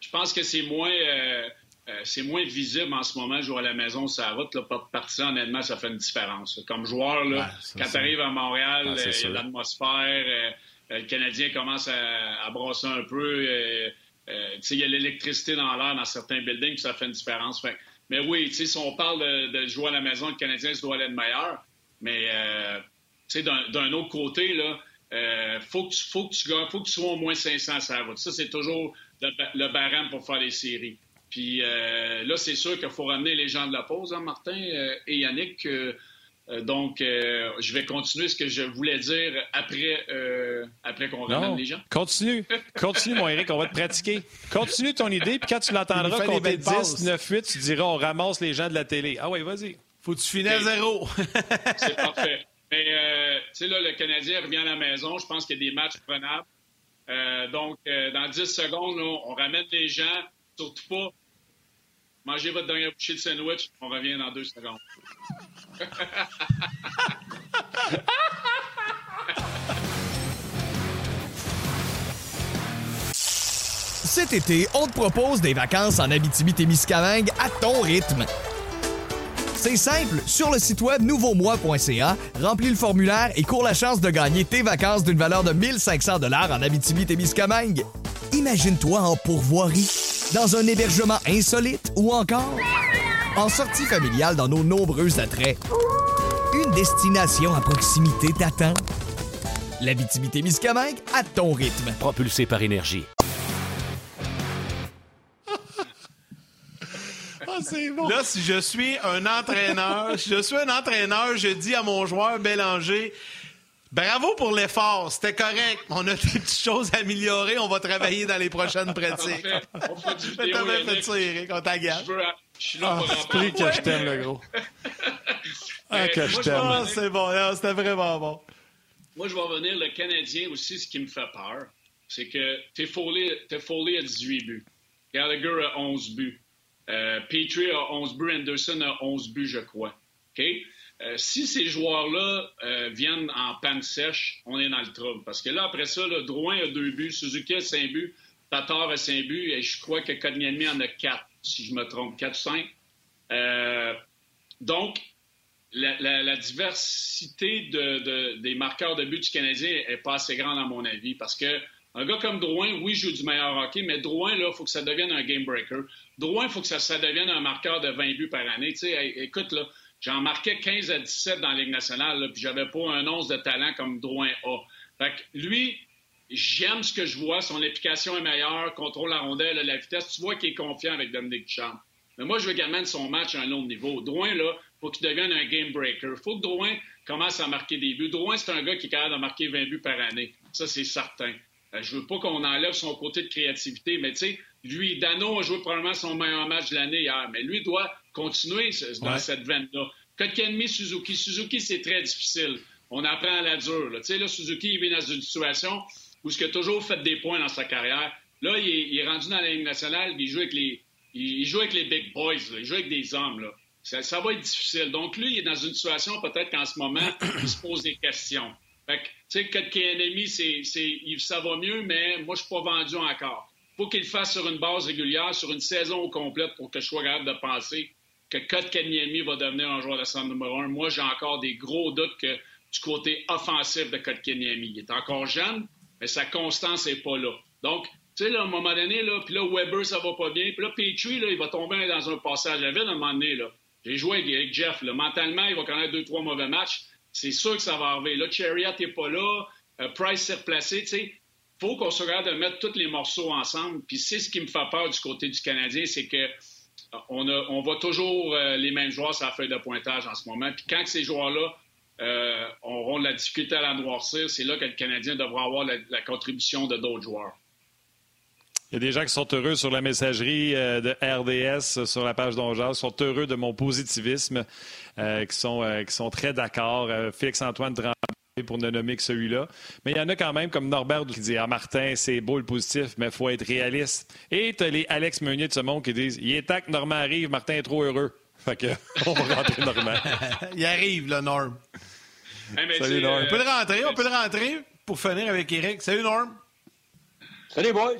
Je pense que c'est moins. Euh, euh, c'est moins visible en ce moment, jouer à la maison, ça route. Là, partir, honnêtement, ça fait une différence. Comme joueur, là, quand tu arrives à Montréal, euh, il y a l'atmosphère, le Canadien commence à, brosser un peu. Il y a l'électricité dans l'air dans certains buildings, ça fait une différence. mais oui, si on parle de, jouer à la maison, le Canadien se doit être meilleur. Mais d'un autre côté, là, euh, faut, que tu, faut, que sois au moins 500 ça route. Ça, c'est toujours le, barème pour faire les séries. Puis euh, là, c'est sûr qu'il faut ramener les gens de la pause, hein, Martin euh, et Yannick. Donc, je vais continuer ce que je voulais dire après, après qu'on ramène les gens. Continue. Continue, mon Eric, on va te pratiquer. Continue ton idée, puis quand tu l'entendras compter 10, 9, 8, tu diras on ramasse les gens de la télé. Ah oui, vas-y. Faut que tu finisses à zéro. c'est parfait. Mais, euh, tu sais, là, le Canadien revient à la maison. Je pense qu'il y a des matchs prenables. Euh, donc, euh, dans 10 secondes, on ramène les gens. Surtout pas, mangez votre dernière bouchée de sandwich. On revient dans deux secondes. Cet été, on te propose des vacances en Abitibi-Témiscamingue à ton rythme. C'est simple, sur le site web nouveaumois.ca, remplis le formulaire et cours la chance de gagner tes vacances d'une valeur de 1500 dollars en Abitibi-Témiscamingue. Imagine-toi en pourvoirie, dans un hébergement insolite ou encore en sortie familiale dans nos nombreux attraits. Une destination à proximité t'attend. L'Abitibi-Témiscamingue à ton rythme. Propulsé par énergie. Là, si je suis un entraîneur, si je suis un entraîneur, je dis à mon joueur Bélanger, Bravo pour l'effort, c'était correct. On a des petites choses à améliorer, on va travailler dans les prochaines pratiques. On fait du vidéo, fait ça, Eric, on t'agace. Je suis là pour ah, que je t'aime, le gros. Ah, que je t'aime. Ah, c'est bon, c'était vraiment bon. Moi, je vais revenir, le Canadien aussi, ce qui me fait peur, c'est que Foley a 18 buts. Gallagher a 11 buts. Euh, Petrie a 11 buts, Anderson a 11 buts, je crois. Euh, si ces joueurs-là euh, viennent en panne sèche, on est dans le trouble. Parce que là, après ça, Drouin a 2 buts, Suzuki a 5 buts, Tatar a 5 buts, et je crois que Kotkaniemi en a 4, si je me trompe, 4 ou 5. donc, la, diversité des marqueurs de buts du Canadien n'est pas assez grande, à mon avis, parce que un gars comme Drouin, oui, joue du meilleur hockey, mais Drouin, là, il faut que ça devienne un game breaker. Drouin, il faut que ça, devienne un marqueur de 20 buts par année. Tu sais, écoute, là, j'en marquais 15 à 17 dans la Ligue nationale, là, puis j'avais pas un once de talent comme Drouin a. Fait que lui, j'aime ce que je vois. Son application est meilleure, contrôle la rondelle, la vitesse. Tu vois qu'il est confiant avec Dominique Duchamp. Mais moi, je veux qu'il amène son match à un autre niveau. Drouin, là, faut qu'il devienne un game breaker. faut que Drouin commence à marquer des buts. Drouin, c'est un gars qui est capable de marquer 20 buts par année. Ça, c'est certain. Euh, je veux pas qu'on enlève son côté de créativité, mais tu sais, lui, Dano a joué probablement son meilleur match de l'année hier, mais lui doit continuer dans cette veine-là. Kotkaniemi, Suzuki. Suzuki, c'est très difficile. On apprend à la dure. Tu sais, là, Suzuki, il vient dans une situation où il a toujours fait des points dans sa carrière. Là, il est, rendu dans la Ligue nationale, il joue avec les, il joue avec les big boys, il joue avec des hommes. Là. Ça, va être difficile. Donc, lui, il est dans une situation peut-être qu'en ce moment, il se pose des questions. Fait que, tu sais, Kotkaniemi, c'est, ça va mieux, mais moi, je suis pas vendu encore. faut qu'il le fasse sur une base régulière, sur une saison complète pour que je sois capable de penser que Kotkaniemi va devenir un joueur de centre numéro un. Moi, j'ai encore des gros doutes que, du côté offensif de Kotkaniemi. Il est encore jeune, mais sa constance n'est pas là. Donc, tu sais, là, à un moment donné, là, puis là, Weber, ça va pas bien. Puis là, Petrie, là, il va tomber dans un passage à un moment donné, là. J'ai joué avec Jeff, là. Mentalement, il va connaître deux, trois mauvais matchs c'est sûr que ça va arriver. Là, Chariot n'est pas là, euh, Price s'est replacé. Tu sais, faut qu'on se regarde de mettre tous les morceaux ensemble. Puis c'est ce qui me fait peur du côté du Canadien, c'est que on, a, voit toujours euh, les mêmes joueurs sur la feuille de pointage en ce moment. Puis quand ces joueurs-là auront de la difficulté à la noircir, c'est là que le Canadien devra avoir la contribution de d'autres joueurs. Il y a des gens qui sont heureux sur la messagerie euh, de RDS, sur la page d'Ongeas, sont heureux de mon positivisme, euh, qui, sont, euh, très d'accord. Félix-Antoine pour ne nommer que celui-là. Mais il y en a quand même, comme Norbert qui dit Ah, Martin, c'est beau le positif, mais il faut être réaliste. Et tu as les Alex Meunier de ce monde qui disent Il est temps que Normand arrive, Martin est trop heureux. Fait que, on va rentrer Normand. il arrive, là, Norm. Salut, Norm. On peut le rentrer, on peut le rentrer pour finir avec Eric. Salut, Norm. Salut, boys.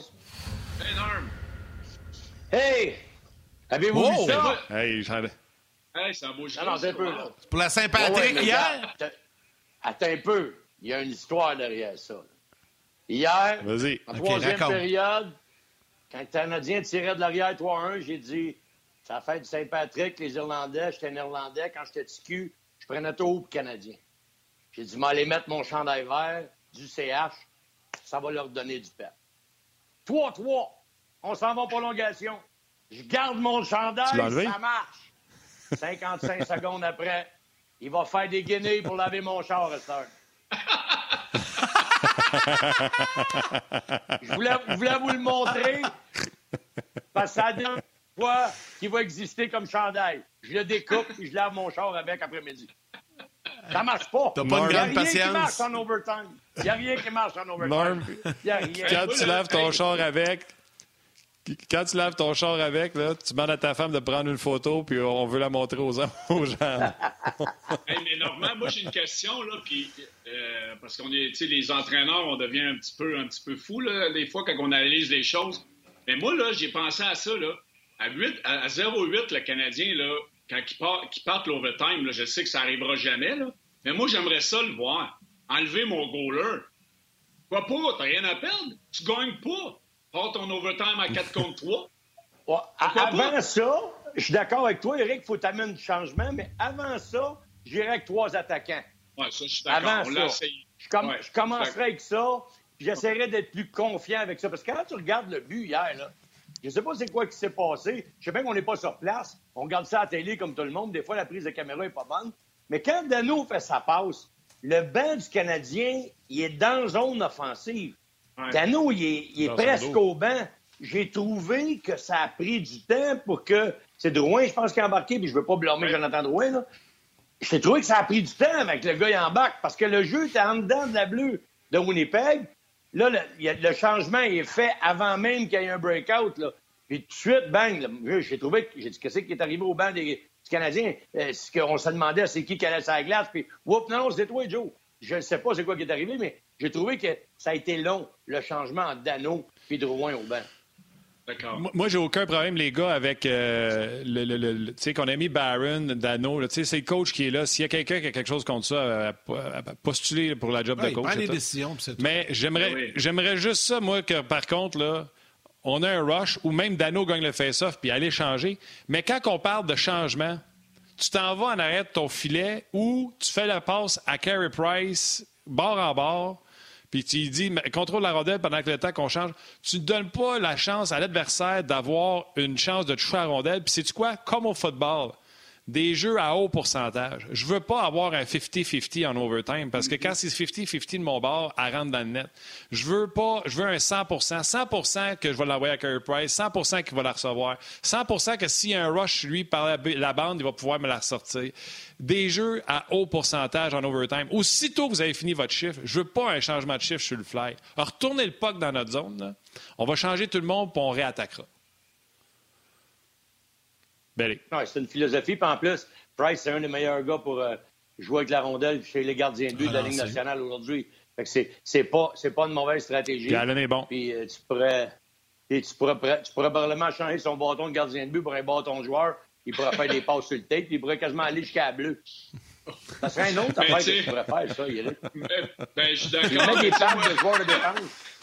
Hey, Norm. Hey! Avez-vous vu ça? Hey, hey c'est un beau jeu. Non, non, c'est un peu. Pour la Saint-Patrick, hier? Attends un peu. Il y a une histoire derrière ça. Hier, en troisième période, quand le Canadien tirait de l'arrière 3-1, j'ai dit ça fait du Saint-Patrick, les Irlandais, j'étais un Irlandais. Quand j'étais TQ, je prenais tout pour Canadien. J'ai dit, m'aller mettre mon chandail vert du CH, ça va leur donner du pet. 3-3, on s'en va en prolongation. Je garde mon chandail, ça marche. 55 secondes après, il va faire des guinées pour laver mon char, ça. je, voulais, je voulais vous le montrer parce que ça a fois qu'il va exister comme chandail. Je le découpe et je lave mon char avec après-midi. Ça marche pas. T'as pas une grande patience. Il n'y a rien qui marche en overtime. Il n'y a rien qui marche en overtime. Norm, quand tu laves ton char avec, quand tu laves ton char avec, là, tu demandes à ta femme de prendre une photo, puis on veut la montrer aux, gens. mais Normand, moi j'ai une question, là, puis, euh, parce qu'on est, les entraîneurs, on devient un petit peu, un petit peu fou, là, des fois, quand on analyse les choses. Mais moi, là, j'ai pensé à ça, là. À, 8, à 0-8, le Canadien, là, quand il part, parte l'overtime, je sais que ça n'arrivera jamais, là. Mais moi, j'aimerais ça le voir. Enlever mon goaler. Quoi pas? T'as rien à perdre. Tu gagnes pas. Part ton overtime à 4 contre 3. avant ça, je suis d'accord avec toi, Eric, il faut t'amener du changement, mais avant ça, j'irai avec trois attaquants. Oui, ça, je suis d'accord. Avant ça, je, commencerai avec ça, puis j'essaierai d'être plus confiant avec ça. Parce que quand tu regardes le but hier, là, je ne sais pas c'est quoi qui s'est passé. Je sais bien qu'on n'est pas sur place. On regarde ça à la télé comme tout le monde. Des fois, la prise de caméra n'est pas bonne. Mais quand Dano fait sa passe, le banc du Canadien, il est dans zone offensive. Dano, il est, presque au banc. J'ai trouvé que ça a pris du temps pour que. C'est Drouin, je pense, qui a embarqué, puis je veux pas blâmer Jonathan Drouin, là. J'ai trouvé que ça a pris du temps avec le gars qui embarque, parce que le jeu était en dedans de la bleue de Winnipeg. Là, le, changement est fait avant même qu'il y ait un breakout. Là. Puis tout de suite, bang, j'ai trouvé, j'ai dit, qu'est-ce qui est arrivé au banc des, du Canadien? Euh, ce qu'on se demandait, c'est qui qui allait sur la glace. Puis, whoop, non, non, c'était toi, Joe. Je ne sais pas c'est quoi qui est arrivé, mais j'ai trouvé que ça a été long, le changement en Dano puis Drouin au banc. Moi, j'ai aucun problème, les gars, avec euh, le, tu sais, qu'on a mis Barron, Dano. Tu sais, c'est le coach qui est là. S'il y a quelqu'un qui a quelque chose contre ça, à, postuler pour la job de coach. Il les décisions, Mais j'aimerais, j'aimerais juste ça, moi, que par contre, là, on a un rush ou même Dano gagne le face-off puis aller changer. Mais quand on parle de changement, tu t'en vas en arrêt de ton filet ou tu fais la passe à Carey Price, bord en bord, puis tu dis, contrôle la rondelle pendant que le temps qu'on change. Tu ne donnes pas la chance à l'adversaire d'avoir une chance de toucher la rondelle. Puis sais-tu quoi? Comme au football, des jeux à haut pourcentage. Je veux pas avoir un 50-50 en overtime parce que quand c'est 50-50 de mon bord, elle rentre dans le net. Je veux pas, je veux un 100% 100% que je vais l'envoyer à Curry Price, 100% qu'il va la recevoir, 100% que s'il y a un rush, lui, par la, bande, il va pouvoir me la sortir. Des jeux à haut pourcentage en overtime. Aussitôt que vous avez fini votre chiffre, je veux pas un changement de chiffre sur le fly. Alors, retournez le puck dans notre zone. On va changer tout le monde, puis on réattaquera c'est une philosophie. Puis en plus, Price, c'est un des meilleurs gars pour euh, jouer avec la rondelle chez les gardiens de but de la ah, Ligue nationale aujourd'hui. Fait que c'est, pas, c'est pas une mauvaise stratégie. Puis Allen est bon. Puis euh, tu pourrais, tu pourrais, tu pourrais probablement changer son bâton de gardien de but pour un bâton de joueur. Il pourrait faire des passes sur le tape, puis il pourrait quasiment aller jusqu'à la bleue. Ça serait un autre affaire que tu pourrais faire, ça, Eric. Ben, je suis d'accord. Il met des pattes de joueurs de défense.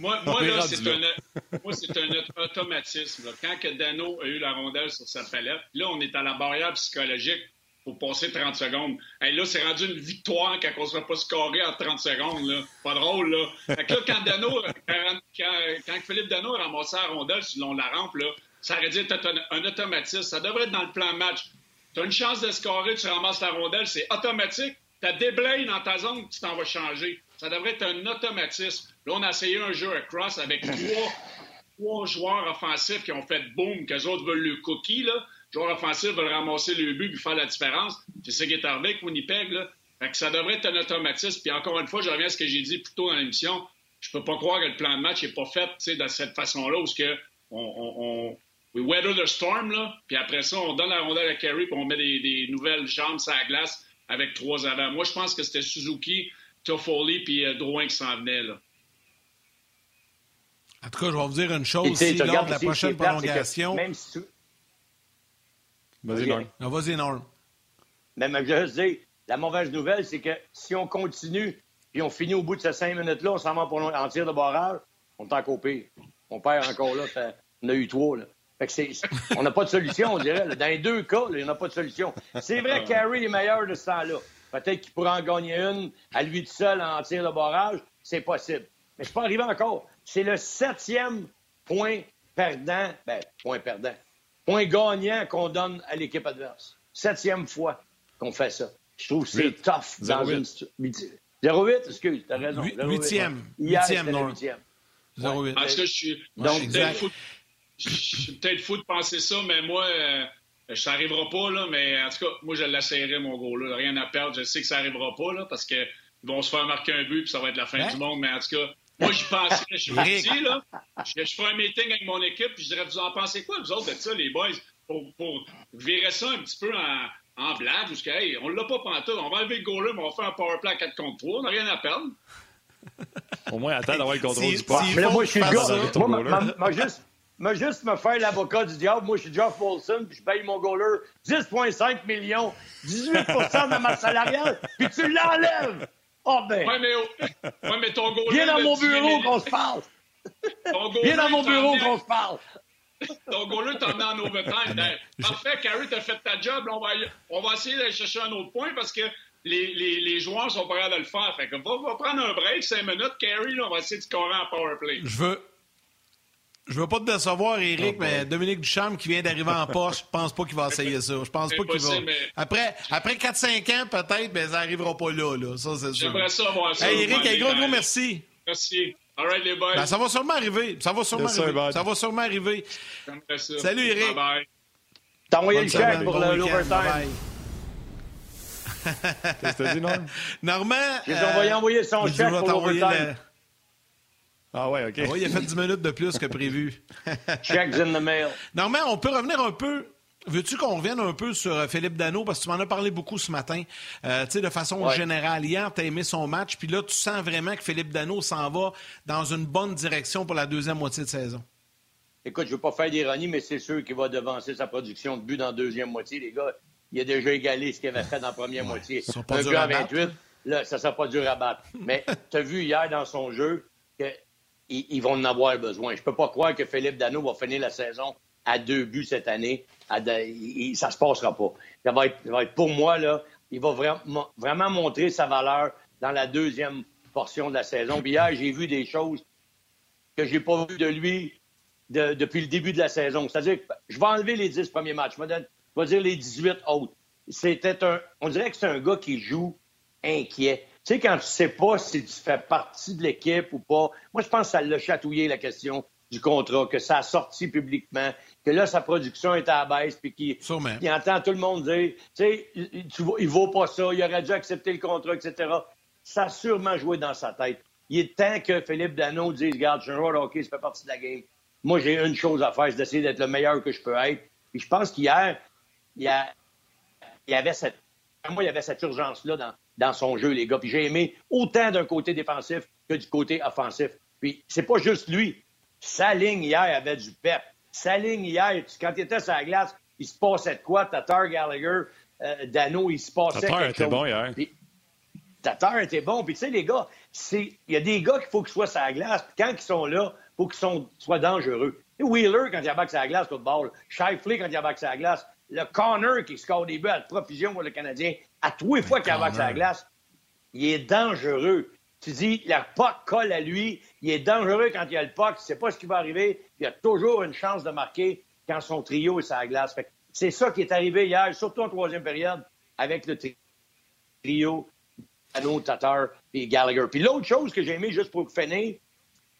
Moi, moi là, c'est un, un automatisme. Là. Quand que Dano a eu la rondelle sur sa palette, là, on est à la barrière psychologique pour passer 30 secondes. Là, c'est rendu une victoire quand on ne se fait pas scorer en 30 secondes. Là. Pas drôle, là. Fait que là, quand, Dano, quand, Philippe Dano a ramassé la rondelle sur la rampe, là, ça aurait dû être un, automatisme. Ça devrait être dans le plan match. Tu as une chance de scorer, tu ramasses la rondelle, c'est automatique. Tu as déblayé dans ta zone, tu t'en vas changer. Ça devrait être un automatisme. Là, on a essayé un jeu à cross avec trois, joueurs offensifs qui ont fait boom, qu'eux autres veulent le cookie. Là. Les joueurs offensifs veulent ramasser le but et faire la différence. C'est ça qui est Winnipeg. Là. Fait que ça devrait être un automatisme. Puis encore une fois, je reviens à ce que j'ai dit plus tôt dans l'émission. Je peux pas croire que le plan de match n'est pas fait de cette façon-là, où que on, we weather the storm, là, puis après ça, on donne la rondelle à Kerry, puis on met des, nouvelles jambes sur la glace avec trois avant. Moi, je pense que c'était Suzuki, Toffoli, puis euh, Drouin qui s'en venaient, là. En tout cas, je vais vous dire une chose. Si lors de la prochaine prolongation... Même si Vas-y, Norm. Vas-y, Norm. Mais je veux dire, la mauvaise nouvelle, c'est que si on continue puis on finit au bout de ces cinq minutes-là, on s'en va pour en tir de barrage, on est encore pire. On perd encore là. on a eu trois. Là. Fait que on n'a pas de solution, on dirait. Dans les deux cas, il n'y a pas de solution. C'est vrai que Carey est meilleur de ce temps-là. Peut-être qu'il pourrait en gagner une à lui tout seul en tir de barrage. C'est possible. Mais je peux arriver encore. C'est le septième point perdant. Ben, point perdant. Point gagnant qu'on donne à l'équipe adverse. Septième fois qu'on fait ça. Je trouve que c'est tough dans une. 0-8, excuse, t'as raison. Huitième. Huitième, non. 0-8. Parce que je suis, Donc, je suis peut-être fou, de penser ça, mais moi, euh, ça n'arrivera pas, là, mais en tout cas, moi, je l'essayerai, mon gros, là. Rien à perdre. Je sais que ça n'arrivera pas, là, parce qu'ils vont se faire marquer un but, puis ça va être la fin hein? du monde, mais en tout cas, moi, j'y pensais, je suis parti, là. Je, je, ferai un meeting avec mon équipe, puis je dirais, vous en pensez quoi, vous autres, de ça, les boys, pour, pour virer ça un petit peu en, en blague, jusqu'à, hey, on l'a pas pantoute, on va enlever le goal là, mais on va faire un power play à 4 contre 3, on n'a rien à perdre. Au moins, attends d'avoir le contrôle du poids. mais là, moi, je suis le gars. Moi, moi, juste, moi, juste me faire l'avocat du diable. Moi, je suis Jeff Wilson, puis je paye mon goaler 10,5 millions, 18% de ma salariale, puis tu l'enlèves. Oh ben. Ouais, mais, ouais, mais ton goaler. Viens dans mon bureau qu'on se parle. Viens dans mon bureau qu'on se parle. Ton goaler t'en met en overtime. Ben, parfait, Carrie, t'as fait ta job. on, va, on va essayer d'aller chercher un autre point parce que les, les, les joueurs sont capables de le faire. Fait que va, prendre un break, cinq minutes. Carrie, on va essayer de scorer en power play. Je veux. Je veux pas te décevoir, Eric, mais Dominique Duchamp qui vient d'arriver en Porsche, je pense pas qu'il va essayer ça. Je pense pas qu'il va. Après, après 4-5 ans, peut-être, mais ça n'arrivera pas là, là. Ça, c'est sûr. J'aimerais ça voir ça. Hey, Eric, un gros, gros merci. Merci. All right, les boys. Ben, ça va sûrement arriver. Ça va sûrement arriver. Ça va sûrement arriver. Salut, Eric. Bye bye. T'as envoyé le chèque pour l'overtime. Qu'est-ce que t'as dit, Norm? Normand. J'ai envoyé, envoyé son chèque pour l'overtime. Ah ouais, OK. Ah il a fait 10 minutes de plus que prévu. Checks in the mail. Normand, on peut revenir un peu Veux-tu qu'on revienne un peu sur euh, Philippe Dano? Parce que tu m'en as parlé beaucoup ce matin. Euh, tu sais, de façon générale, hier, tu as aimé son match. Puis là, tu sens vraiment que Philippe Dano s'en va dans une bonne direction pour la deuxième moitié de saison. Écoute, je ne veux pas faire d'ironie, mais c'est sûr qu'il va devancer sa production de but dans la deuxième moitié. Les gars, il a déjà égalé ce qu'il avait fait dans la première moitié. Un but à 28, là, ça ne sera pas dur à battre. mais tu as vu hier dans son jeu qu'ils vont en avoir besoin. Je peux pas croire que Philippe Dano va finir la saison à deux buts cette année. ça ne se passera pas. Ça va, être, pour moi, là, il va vraiment, montrer sa valeur dans la deuxième portion de la saison. Hier, j'ai vu des choses que j'ai pas vues de lui depuis le début de la saison. C'est-à-dire que je vais enlever les dix premiers matchs. Je vais dire les 18 autres. C'était un. On dirait que c'est un gars qui joue inquiet. Tu sais, quand tu sais pas si tu fais partie de l'équipe ou pas, moi, je pense que ça l'a chatouillé, la question du contrat, que ça a sorti publiquement, que là, sa production est à la baisse, puis qu'il entend tout le monde dire, tu sais, il, vaut pas ça, il aurait dû accepter le contrat, etc. Ça a sûrement joué dans sa tête. Il est temps que Philippe Dano dise, regarde, je suis un hockey, ça fait partie de la game. Moi, j'ai une chose à faire, c'est d'essayer d'être le meilleur que je peux être. Puis je pense qu'hier, il y, a, il y avait cette, moi, il y avait cette urgence-là dans, dans son jeu, les gars. Puis j'ai aimé autant d'un côté défensif que du côté offensif. Puis c'est pas juste lui. Sa ligne hier avait du pep. Sa ligne hier, quand il était sur la glace, il se passait de quoi? Tatar, Gallagher, euh, Dano, il se passait Tatar était bon hier. Tatar était bon. Puis tu sais, les gars, il y a des gars qu'il faut qu'ils soient sur la glace. Puis quand ils sont là, il faut qu'ils soient dangereux. Et Wheeler, quand il a sur la glace, football. Shifley, quand il a sur la glace. Le Connor qui score des buts à la profusion pour le Canadien, à tous les fois qu'il a sur la glace, il est dangereux. Tu dis, la POC colle à lui, il est dangereux quand il y a le POC, ne sait pas ce qui va arriver, il a toujours une chance de marquer quand son trio est sur la glace. C'est ça qui est arrivé hier, surtout en troisième période, avec le trio Anno, Tatar et Gallagher. Puis l'autre chose que j'ai aimé, juste pour finir,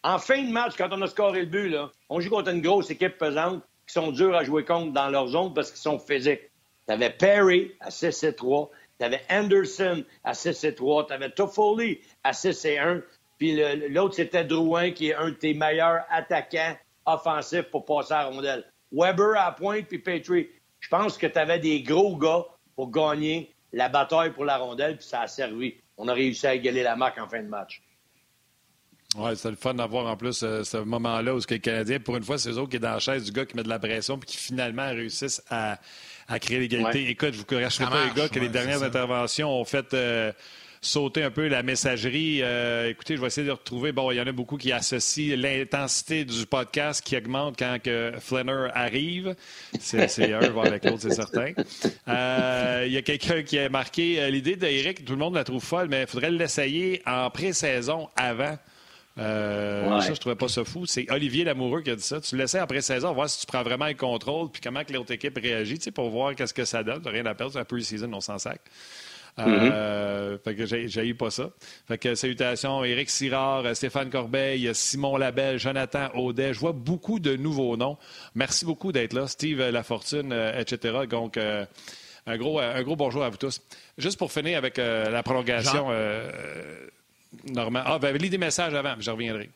en fin de match, quand on a scoré le but, là, on joue contre une grosse équipe pesante qui sont durs à jouer contre dans leur zone parce qu'ils sont physiques. Tu avais Perry à 6-3, Tu avais Anderson à 6 et 3, tu avais Toffoli à 6 et 1, puis l'autre, c'était Drouin, qui est un de tes meilleurs attaquants offensifs pour passer à la rondelle. Weber à pointe, puis Petrie. Je pense que tu avais des gros gars pour gagner la bataille pour la rondelle, puis ça a servi. On a réussi à égaler la marque en fin de match. Oui, c'est le fun d'avoir en plus euh, ce moment-là où ce que les Canadiens, pour une fois, c'est eux autres qui est dans la chaise du gars qui met de la pression puis qui finalement réussissent à, créer l'égalité. Écoute, je vous corrigerai pas, les gars, que les dernières interventions ont fait euh, sauter un peu la messagerie. Euh, écoutez, je vais essayer de retrouver. Bon, il y en a beaucoup qui associent l'intensité du podcast qui augmente quand que Flanner arrive. C'est un voir avec l'autre, c'est certain. Il y a quelqu'un qui a marqué l'idée d'Eric, tout le monde la trouve folle, mais il faudrait l'essayer en pré-saison avant. Euh, ça, je trouvais pas ça fou. C'est Olivier Lamoureux qui a dit ça. Tu le laissais après 16 ans, voir si tu prends vraiment le contrôle, puis comment que l'autre équipe réagit, pour voir qu'est-ce que ça donne. Rien à perdre, c'est un pre-season, on s'en sac. Euh, mm-hmm. Fait que j'ai eu pas ça. Fait que salutations, Éric Sirard, Stéphane Corbeil, Simon Labelle, Jonathan Audet. Je vois beaucoup de nouveaux noms. Merci beaucoup d'être là. Steve Lafortune, euh, etc. Donc, un, gros, un gros bonjour à vous tous. Juste pour finir avec la prolongation. Normand. Ah, ben, lis des messages avant, je reviendrai.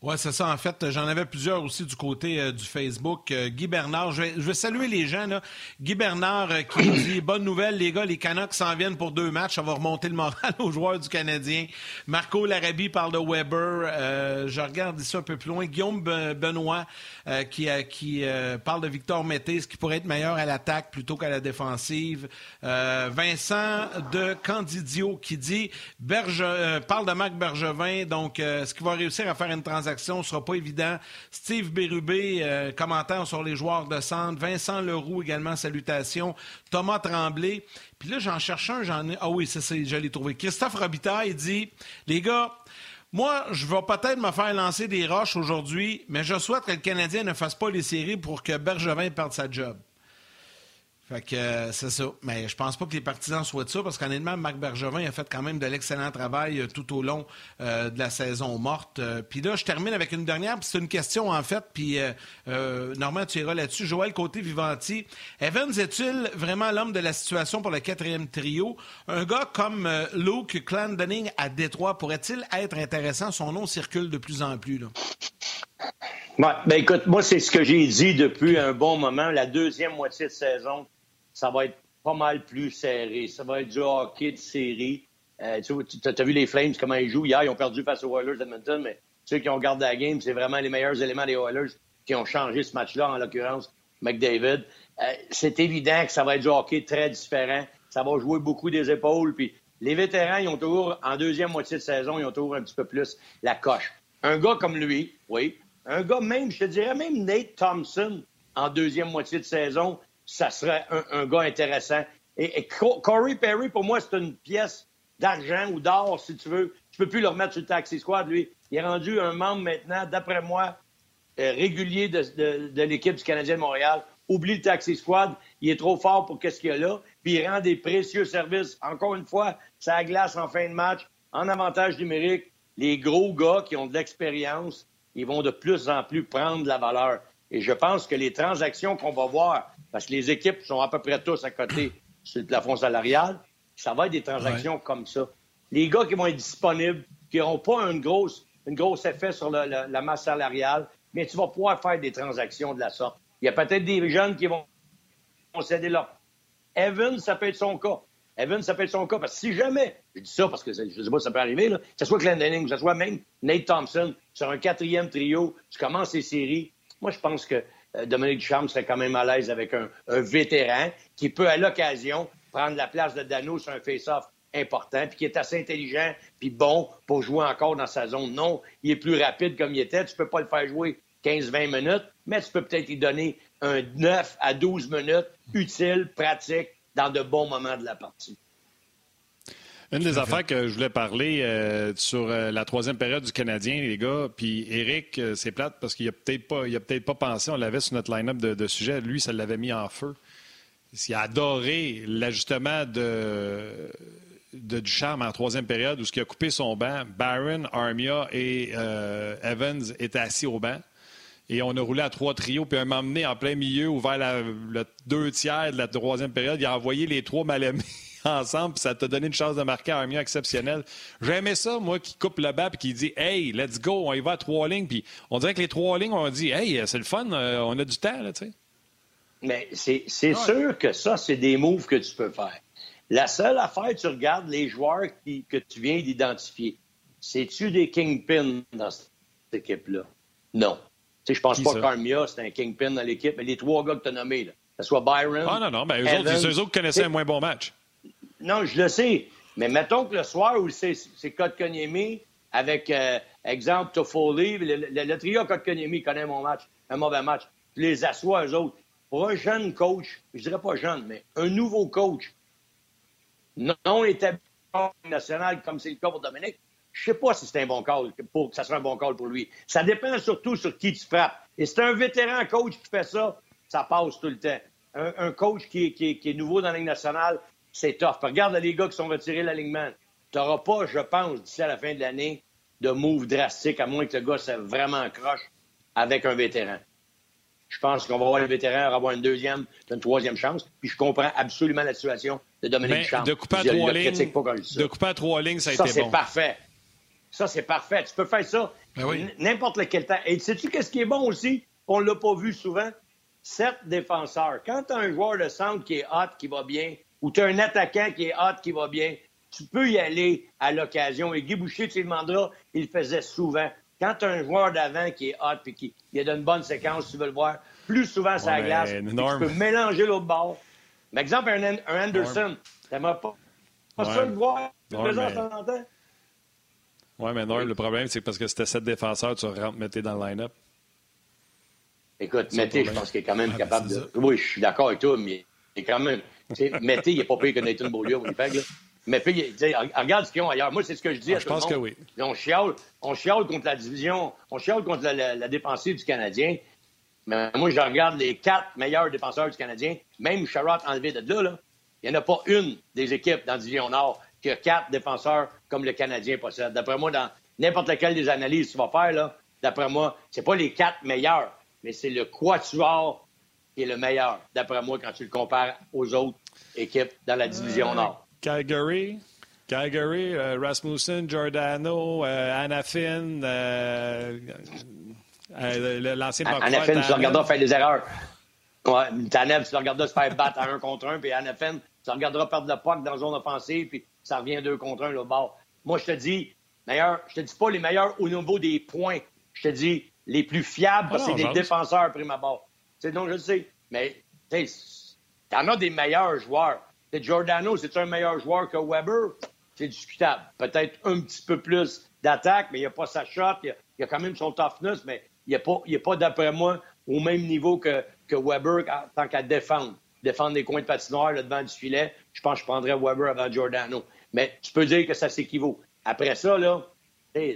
Oui, c'est ça. En fait, j'en avais plusieurs aussi du côté euh, du Facebook. Euh, Guy Bernard, je vais, saluer les gens. Là. Guy Bernard euh, qui dit Bonne nouvelle, les gars, les Canucks s'en viennent pour deux matchs. Ça va remonter le moral aux joueurs du Canadien. Marco Larabie parle de Weber. je regarde ici un peu plus loin. Guillaume Benoît qui, qui parle de Victor Mété, ce qui pourrait être meilleur à l'attaque plutôt qu'à la défensive. Vincent de Candidio qui dit Berge, parle de Marc Bergevin. Donc, est-ce qu'il va réussir à faire une transaction? Ne sera pas évident. Steve Bérubé, euh, commentaire sur les joueurs de centre. Vincent Leroux également, salutations. Thomas Tremblay. Puis là, j'en cherche un, j'en ai. Ah oui, c'est ça, je l'ai trouvé. Christophe Robitaille dit Les gars, moi, je vais peut-être me faire lancer des roches aujourd'hui, mais je souhaite que le Canadien ne fasse pas les séries pour que Bergevin perde sa job. Fait que euh, c'est ça. Mais je pense pas que les partisans souhaitent ça parce qu'honnêtement, Marc Bergevin a fait quand même de l'excellent travail euh, tout au long euh, de la saison morte. puis là, je termine avec une dernière, c'est une question en fait, puis Normand, tu iras là-dessus. Joël Côté-Vivanti, Evans est-il vraiment l'homme de la situation pour le quatrième trio? Un gars comme Luke Clandonning à Détroit pourrait-il être intéressant? Son nom circule de plus en plus. Là. Ouais, ben écoute, moi, c'est ce que j'ai dit depuis un bon moment. La deuxième moitié de saison, ça va être pas mal plus serré. Ça va être du hockey de série. Euh, tu as, vu les Flames, comment ils jouent. Hier, ils ont perdu face aux Oilers d'Edmonton, mais ceux qui ont gardé la game, c'est vraiment les meilleurs éléments des Oilers qui ont changé ce match-là, en l'occurrence McDavid. Euh, c'est évident que ça va être du hockey très différent. Ça va jouer beaucoup des épaules. Puis les vétérans, ils ont toujours, en deuxième moitié de saison, ils ont toujours un petit peu plus la coche. Un gars comme lui, oui. Un gars même, je te dirais même Nate Thompson, en deuxième moitié de saison, ça serait un, gars intéressant. Et, Corey Perry, pour moi, c'est une pièce d'argent ou d'or, si tu veux. Tu peux plus le remettre sur le taxi squad, lui. Il est rendu un membre maintenant, d'après moi, euh, régulier de, l'équipe du Canadien de Montréal. Oublie le taxi squad. Il est trop fort pour qu'est-ce qu'il y a là. Puis il rend des précieux services. Encore une fois, ça glace en fin de match, en avantage numérique. Les gros gars qui ont de l'expérience, ils vont de plus en plus prendre de la valeur. Et je pense que les transactions qu'on va voir, parce que les équipes sont à peu près tous à côté sur le plafond salarial, ça va être des transactions comme ça. Les gars qui vont être disponibles, qui n'auront pas une grosse, une grosse effet sur la masse salariale, mais tu vas pouvoir faire des transactions de la sorte. Il y a peut-être des jeunes qui vont céder leur. Evan, ça peut être son cas. Evan, ça peut être son cas. Parce que si jamais, je dis ça parce que je ne sais pas si ça peut arriver, là, que ce soit Denning, que ce soit même Nate Thompson, sur un quatrième trio, tu commences les séries, moi, je pense que Dominique Ducharme serait quand même à l'aise avec un, vétéran qui peut, à l'occasion, prendre la place de Dano sur un face-off important, puis qui est assez intelligent, puis bon pour jouer encore dans sa zone. Non, il est plus rapide comme il était. Tu peux pas le faire jouer 15-20 minutes, mais tu peux peut-être lui donner un 9 à 12 minutes utile, pratique, dans de bons moments de la partie. Une des affaires que je voulais parler euh, sur euh, la troisième période du Canadien, les gars, puis Eric, euh, c'est plate parce qu'il a peut-être pas, il a peut-être pas pensé, on l'avait sur notre line-up de, sujets, lui, ça l'avait mis en feu. Il a adoré l'ajustement de, de Ducharme en troisième période où ce qui a coupé son banc, Barron, Armia et Evans étaient assis au banc. Et on a roulé à trois trios, puis un moment donné, en plein milieu, ouvert le deux tiers de la troisième période, il a envoyé les trois mal aimés ensemble, puis ça t'a donné une chance de marquer un mieux exceptionnel. J'aimais ça, moi, qui coupe le bas et qui dit Hey, let's go, on y va à trois lignes. Puis on dirait que les trois lignes, on dit Hey, c'est le fun, euh, on a du temps, là, tu sais. Mais c'est sûr que ça, c'est des moves que tu peux faire. La seule affaire, tu regardes les joueurs que tu viens d'identifier. C'est-tu des kingpins dans cette équipe-là? Non. Je je pense pas qu'Armia, c'est un kingpin dans l'équipe, mais les trois gars que tu as nommés, là, que ce soit Byron. Ah non, non, mais eux, autres, eux autres connaissaient un moins bon match. Non, je le sais. Mais mettons que le soir où c'est Kotkaniemi avec, euh, exemple, Toffoli, le, le, le, trio Kotkaniemi connaît mon match, un mauvais match. Je les assois, eux autres. Pour un jeune coach, je dirais pas jeune, mais un nouveau coach, non établi national comme c'est le cas pour Dominique, je sais pas si c'est un bon call pour que ça soit un bon call pour lui. Ça dépend surtout sur qui tu frappes. Et c'est un vétéran coach qui fait ça, ça passe tout le temps. Un, coach qui, est nouveau dans la Ligue nationale, c'est tough. regarde les gars qui sont retirés de l'alignement. Tu n'auras pas, je pense, d'ici à la fin de l'année, de move drastique, à moins que le gars soit vraiment croche avec un vétéran. Je pense qu'on va voir le vétéran avoir une deuxième, une troisième chance. Puis je comprends absolument la situation de Dominique Champ. De couper à trois lignes, de couper à trois lignes, ça a été bon. Ça, c'est parfait. Ça, c'est parfait. Tu peux faire ça ben n'importe lequel temps. Et sais-tu qu'est-ce qui est bon aussi? On ne l'a pas vu souvent. Sept défenseurs. Quand tu as un joueur de centre qui est hot, qui va bien, ou tu as un attaquant qui est hot, qui va bien, tu peux y aller à l'occasion. Et Guy Boucher, tu le demanderas, il le faisait souvent. Quand tu as un joueur d'avant qui est hot et qui il a une bonne séquence, tu veux le voir, plus souvent sur la glace, tu peux mélanger l'autre bord. Par exemple, un, un Anderson, t'aimerais pas, pas ça le voir mais... Oui, mais Norm, le problème, c'est parce que c'était sept défenseurs, tu rentres Mété dans le line-up. Écoute, Mété, je pense qu'il est quand même ah, capable de. Oui, je suis d'accord avec toi, mais il est quand même. Mété, il n'est pas payé que Nathan Beaulieu au Winnipeg. Mais puis, regarde ce qu'ils ont ailleurs. Moi, c'est ce que je dis ah, à Je pense que oui. On chiale, on chiale contre la division, on chiale contre la, la, défensive du Canadien. Mais moi, je regarde les quatre meilleurs défenseurs du Canadien. Même Sherrod enlevé de là, là il n'y en a pas une des équipes dans la division Nord qui a quatre défenseurs comme le Canadien possède. D'après moi, dans n'importe lequel des analyses que tu vas faire, là, d'après moi, c'est pas les quatre meilleurs, mais c'est le quatuor qui est le meilleur, d'après moi, quand tu le compares aux autres équipes dans la division euh, Nord. Calgary, Calgary, euh, Rasmussen, Giordano, euh, Anafin, euh, l'ancien Anafin, tu le regarderas faire des erreurs. Ouais, Tanev, tu le regarderas se faire battre à un contre un, puis Anafin, tu le regarderas perdre le puck dans la zone offensive, puis ça revient deux contre un, le bord. Moi, je te dis, meilleur, je te dis pas les meilleurs au niveau des points. Je te dis les plus fiables, parce que c'est des défenseurs, prime abord. C'est donc, je le sais. Mais, tu en as des meilleurs joueurs. Giordano, c'est un meilleur joueur que Weber? C'est discutable. Peut-être un petit peu plus d'attaque, mais il n'y a pas sa shot. Il y a, quand même son toughness, mais il n'est pas, pas d'après moi, au même niveau que, que Weber en tant qu'à défendre. Défendre les coins de patinoire là, devant du filet. Je pense que je prendrais Weber avant Giordano. Mais tu peux dire que ça s'équivaut. Après ça, là,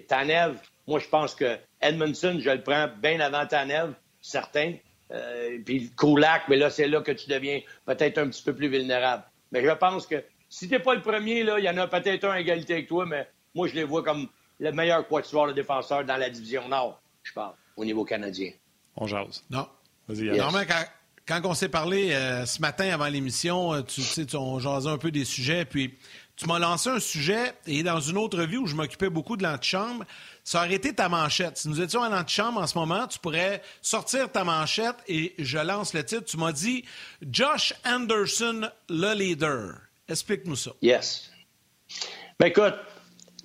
Tanev, moi, je pense que Edmondson, je le prends bien avant Tanev, certain. Euh, puis Kulak, mais là, c'est là que tu deviens peut-être un petit peu plus vulnérable. Mais je pense que si tu n'es pas le premier, là, il y en a peut-être un à égalité avec toi, mais moi, je les vois comme le meilleur quatuor de défenseur dans la division Nord, je parle, au niveau canadien. On jase. Non. Vas-y, Normalement, quand, on s'est parlé euh, ce matin avant l'émission, euh, tu sais, on jasait un peu des sujets, puis tu m'as lancé un sujet, et dans une autre vie où je m'occupais beaucoup de l'antichambre, ça aurait été ta manchette. Si nous étions en antichambre en ce moment, tu pourrais sortir ta manchette et je lance le titre. Tu m'as dit Josh Anderson, le leader. Explique-nous ça. Yes. Ben écoute,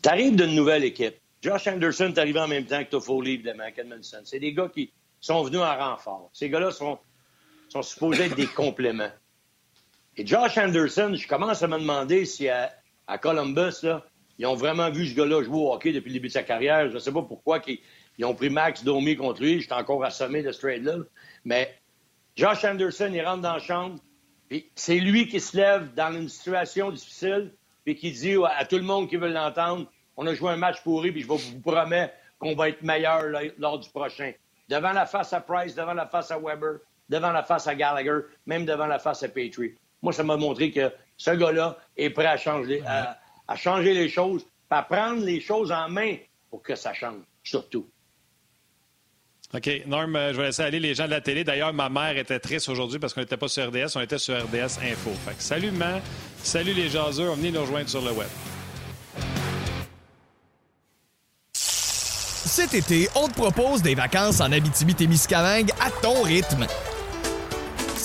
tu arrives d'une nouvelle équipe. Josh Anderson est arrivé en même temps que Toffoli, évidemment, Edmondson. C'est des gars qui sont venus en renfort. Ces gars-là sont, sont supposés être des compléments. Et Josh Anderson, je commence à me demander si à, à Columbus, là, ils ont vraiment vu ce gars-là jouer au hockey depuis le début de sa carrière. Je ne sais pas pourquoi ils, ont pris Max Domi contre lui. J'étais encore assommé de ce trade-là. Mais Josh Anderson, il rentre dans la chambre. C'est lui qui se lève dans une situation difficile puis qui dit à tout le monde qui veut l'entendre, on a joué un match pourri puis je vous promets qu'on va être meilleur lors du prochain. Devant la face à Price, devant la face à Weber, devant la face à Gallagher, même devant la face à Petrie. Moi, ça m'a montré que ce gars-là est prêt à changer, à, à changer les choses, à prendre les choses en main pour que ça change, surtout. OK. Norm, euh, je vais laisser aller les gens de la télé. D'ailleurs, ma mère était triste aujourd'hui parce qu'on n'était pas sur RDS, on était sur RDS Info. Fait que salut, maman. Salut les jaseux. Venez nous rejoindre sur le web. Cet été, on te propose des vacances en Abitibi-Témiscamingue à ton rythme.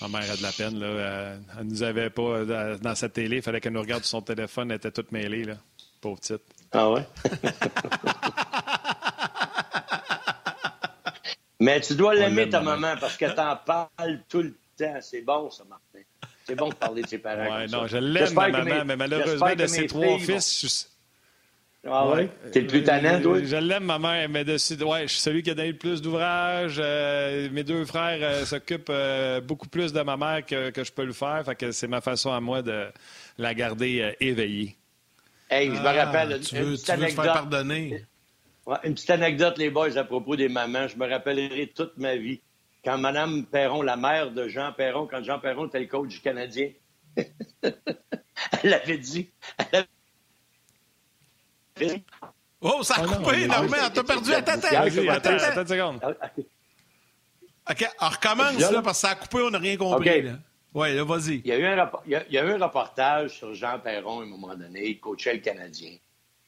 Ma mère a de la peine. Là. Elle, elle nous avait pas euh, dans sa télé. Il fallait qu'elle nous regarde sur son téléphone. Elle était toute mêlée. Là. Pauvre petite. Ah ouais? Mais tu dois l'aimer, l'aime, ta maman. maman, parce que t'en parles tout le temps. C'est bon, ça, Martin. C'est bon de parler de ses parents. Ouais, comme non, ça. je l'aime, ma maman, mes- mais malheureusement, de ses trois filles fils, vont- Ah ouais? T'es le plus tannant, toi? Je l'aime, ma mère, mais dessus, ouais, je suis celui qui a donné le plus d'ouvrages. Euh, mes deux frères euh, s'occupent euh, beaucoup plus de ma mère que, que je peux le faire. Fait que c'est ma façon à moi de la garder euh, éveillée. Hey, je me Ah, rappelle tu une, veux, petite tu veux te anecdote. faire pardonner? Ouais, une petite anecdote, les boys, à propos des mamans. Je me rappellerai toute ma vie. Quand Mme Perron, la mère de Jean Perron, quand Jean Perron était le coach du Canadien, elle avait dit. Elle avait dit Oh, ça a non, coupé, Normand. T'as perdu. Attends, attends. Ah, Attends, attends, attends. attends une seconde. Ah, ah, OK, on recommence, Là, parce que ça a coupé, on n'a rien compris. OK. Là. Vas-y. Il y, a eu un rapport- il, y a, il y a eu un reportage sur Jean Perron à un moment donné. Il coachait le Canadien.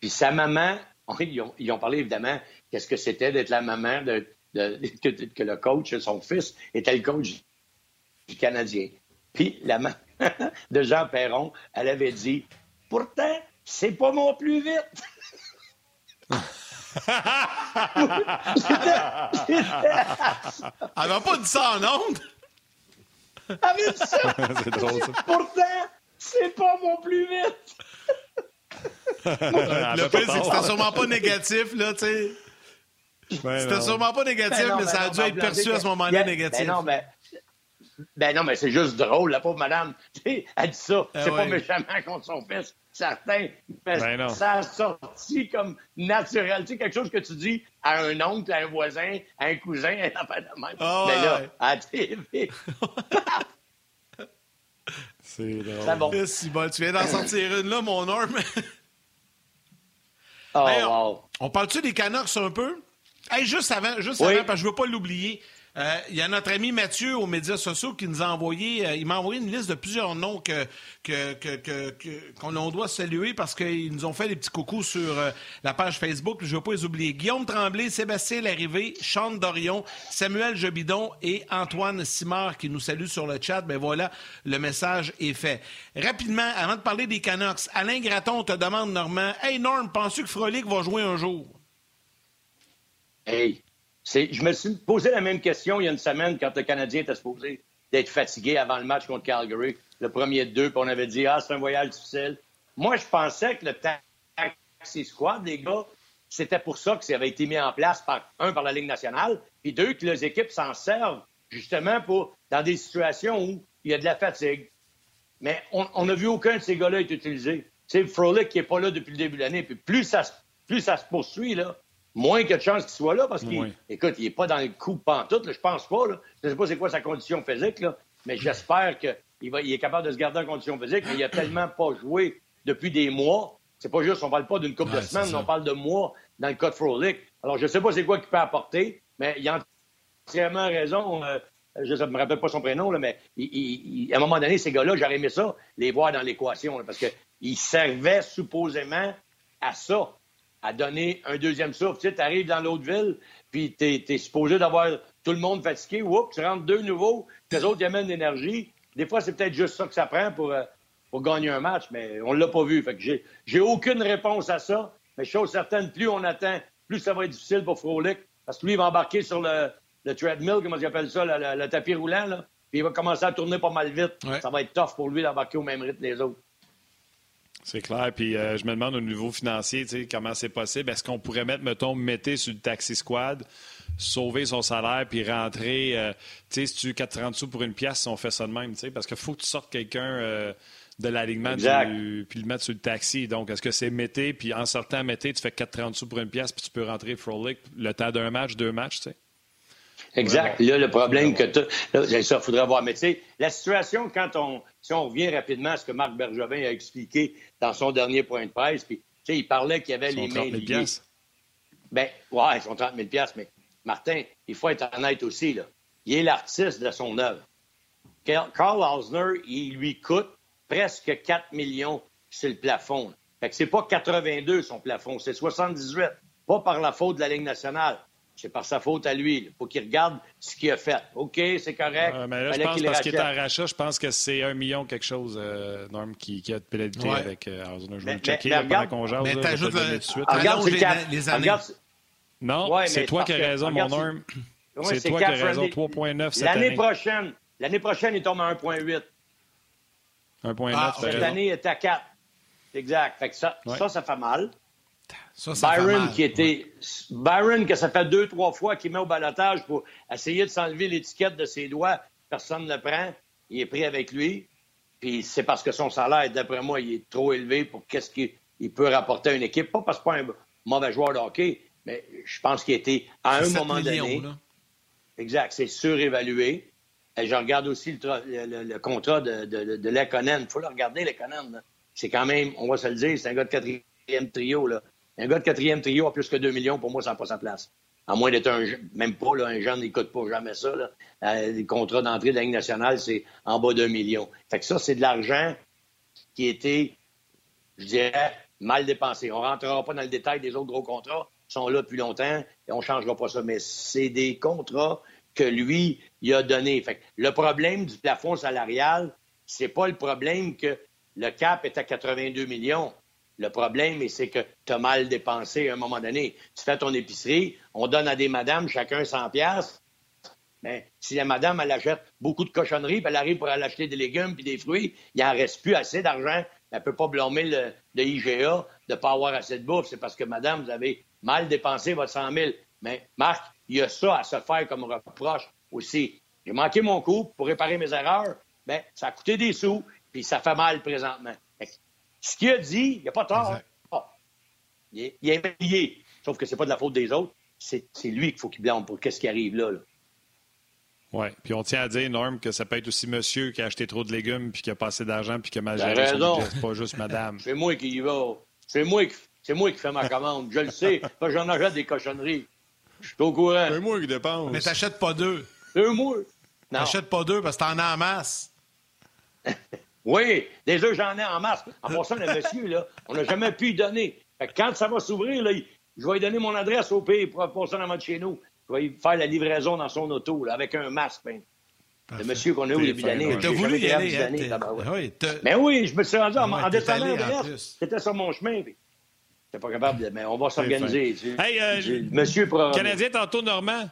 Puis sa maman, ils ont, ils ont parlé évidemment qu'est-ce que c'était d'être la maman de, de- que, que le coach, son fils, était le coach du Canadien. Puis la maman de Jean Perron, elle avait dit Pourtant, c'est pas mon plus vite. Elle m'a pas dit ça en ondes. Elle avait dit ça. c'est drôle, ça. Pourtant, c'est pas mon plus vite. Le pire, c'est que c'était sûrement pas négatif, là, tu sais. Ben C'était non. sûrement pas négatif, Ben non, mais ben ça a non, dû être perçu à ce moment-là Ben- négatif. Ben non, ben, ben non, mais c'est juste drôle, la pauvre madame. Tu sais, Elle dit ça. Ah c'est pas ouais. méchamment contre son fils, certain. Mais Ben non. ça a sorti comme naturel. Tu sais, quelque chose que tu dis à un oncle, à un voisin, à un cousin, à de même. Ah Mais là, ouais. à la TV, C'est drôle. c'est bon. Si bon, tu viens d'en sortir une, là, mon Norm. Oh, Hey, on, wow. on parle-tu des Canucks un peu? Hey, juste avant, juste Oui. avant, parce que je veux pas l'oublier. Euh, Il y a notre ami Mathieu aux médias sociaux qui nous a envoyé, euh, il m'a envoyé une liste de plusieurs noms que qu'on on doit saluer parce qu'ils nous ont fait des petits coucous sur euh, la page Facebook. Je veux pas les oublier. Guillaume Tremblay, Sébastien Larrivé, Sean Dorion, Samuel Jobidon et Antoine Simard qui nous saluent sur le chat. Ben voilà, le message est fait. Rapidement, avant de parler des Canucks, Alain Graton te demande, Normand, Hey Norm, penses-tu que Frolic va jouer un jour? Hey, je me suis posé la même question il y a une semaine quand le Canadien était supposé d'être fatigué avant le match contre Calgary, le premier de deux, puis on avait dit Ah, c'est un voyage difficile. Moi, je pensais que le taxi squad, les gars, c'était pour ça que ça avait été mis en place par un par la Ligue nationale, puis deux, que les équipes s'en servent justement pour dans des situations où il y a de la fatigue. Mais on n'a vu aucun de ces gars-là être utilisé. C'est Frolic qui n'est pas là depuis le début de l'année. Puis plus ça, plus ça se poursuit, là, moins a de chances qu'il soit là parce qu'il Oui. écoute, il n'est pas dans le coup pantoute, là, je pense pas. Là. Je ne sais pas c'est quoi sa condition physique, là, mais j'espère qu'il va- il est capable de se garder en condition physique. Mais il a tellement pas joué depuis des mois. C'est pas juste, on parle pas d'une couple Ouais, de semaines, on parle de mois dans le cas de Frolic. Alors, je sais pas c'est quoi qu'il peut apporter, mais il a entièrement raison. euh, je ne me rappelle pas son prénom, là, mais il- il- il- à un moment donné, ces gars-là, j'aurais aimé ça, les voir dans l'équation, parce qu'ils servaient supposément à ça, à donner un deuxième souffle. Tu sais, arrives dans l'autre ville, puis tu es, supposé d'avoir tout le monde fatigué, Oups, tu rentres deux nouveaux, les autres, ils amènent l'énergie. Des fois, c'est peut-être juste ça que ça prend pour, euh, pour gagner un match, mais on l'a pas vu. Fait que j'ai, j'ai aucune réponse à ça, mais chose certaine, plus on attend, plus ça va être difficile pour Frolic, parce que lui, il va embarquer sur le, le treadmill, comment ils appellent ça, le, le- le tapis roulant, là, puis il va commencer à tourner pas mal vite. Ouais. Ça va être tough pour lui d'embarquer au même rythme que les autres. C'est clair. Puis euh, je me demande au niveau financier, tu sais, comment c'est possible. Est-ce qu'on pourrait mettre, mettons, Mété sur le taxi squad, sauver son salaire puis rentrer. Euh, tu sais, si tu 4,30 sous pour une pièce, on fait ça de même, tu sais, parce qu'il faut que tu sortes quelqu'un euh, de l'alignement puis le mettre sur le taxi. Donc, est-ce que c'est Mété, puis en sortant Mété, tu fais 4,30 sous pour une pièce, puis tu peux rentrer Frolic le temps d'un match, deux matchs, tu sais? Exact. Là, le problème que tu ça, il faudrait voir. Mais tu sais, la situation, quand on, si on revient rapidement à ce que Marc Bergevin a expliqué dans son dernier point de presse, puis, tu sais, il parlait qu'il y avait les mains liées. Ben, ouais, ils sont 30 000 mais Martin, il faut être honnête aussi, là. Il est l'artiste de son œuvre. Carl Hausner, il lui coûte presque 4 millions sur le plafond. Fait que c'est pas 82 son plafond, c'est 78. Pas par la faute de la Ligue nationale. C'est par sa faute à lui. Il faut qu'il regarde ce qu'il a fait. OK, c'est correct. mais là, je pense parce qu'il est en rachat, je pense que c'est un million quelque chose, euh, Norm, qui, qui, a de pénalité avec euh, Je vais le checker mais, pendant qu'on jase. Mais t'ajoutes le... de suite. Regarde les, les années. Non, c'est toi qui as raison, mon Norm. c'est toi qui as raison. 3,9 cette année. L'année prochaine, l'année prochaine, il tombe à 1,8. 1,9. Ah, cette année, il est à 4. Exact. Fait que ça, ça, ça fait mal. Byron, qui était. Byron, que ça fait deux, trois fois qu'il met au balotage pour essayer de s'enlever l'étiquette de ses doigts, personne ne le prend. Il est pris avec lui. Puis c'est parce que son salaire, d'après moi, il est trop élevé pour qu'est-ce qu'il peut rapporter à une équipe. Pas parce que pas un mauvais joueur de hockey, mais je pense qu'il était à un moment donné. Exact, c'est surévalué. Et je regarde aussi le, contrat de, de, de Il faut le regarder, Lekonen. C'est quand même, on va se le dire, c'est un gars de quatrième trio. Là. Un gars de quatrième trio a plus que 2 millions, pour moi, ça n'a pas sa place. À moins d'être un même pas, là, un jeune n'écoute pas jamais ça. Euh, les contrats d'entrée de la Ligue nationale, c'est en bas d'un million. Fait que ça, c'est de l'argent qui était, je dirais, mal dépensé. On ne rentrera pas dans le détail des autres gros contrats. Ils sont là depuis longtemps et on ne changera pas ça. Mais c'est des contrats que lui, il a donnés. Fait le problème du plafond salarial, c'est pas le problème que le cap est à 82 millions. Le problème, c'est que tu as mal dépensé à un moment donné. Tu fais ton épicerie, on donne à des madames chacun 100 pièces. Mais si la madame, elle achète beaucoup de cochonneries, puis elle arrive pour aller acheter des légumes puis des fruits, il n'en reste plus assez d'argent. Elle ne peut pas blâmer le, IGA de ne pas avoir assez de bouffe. C'est parce que, madame, vous avez mal dépensé votre 100 000. Mais Marc, il y a ça à se faire comme reproche aussi. J'ai manqué mon coup pour réparer mes erreurs. Bien, ça a coûté des sous, puis ça fait mal présentement. Ce qu'il a dit, il n'y a pas tort. Ah. il, est, il Sauf que c'est pas de la faute des autres. C'est lui qu'il faut qu'il blâme pour qu'est-ce qui arrive là. Oui, puis on tient à dire, Norm, que ça peut être aussi monsieur qui a acheté trop de légumes puis qui a passé d'argent puis qui a mal géré C'est pas juste madame. c'est moi qui y va. C'est moi qui, c'est moi qui fais ma commande. Je le sais. J'en achète des cochonneries. Je suis au courant. C'est moi qui dépense. Mais t'achètes pas deux. C'est moi. T'achètes pas deux parce que t'en as en masse. Oui, déjà, j'en ai en masse. En passant, le monsieur, là, on n'a jamais pu y donner. quand ça va s'ouvrir, je vais lui donner mon adresse au pays pour passer dans de chez nous. Je vais lui faire la livraison dans son auto, là, avec un masque. Ben. Le monsieur qu'on a eu au début d'année. T'as voulu y aller, hein, oui, Mais oui, je me suis rendu en, en descendant C'était sur mon chemin. J'étais pas capable de... Mais on va s'organiser. Hey, euh, monsieur Canadien, tantôt, Normand.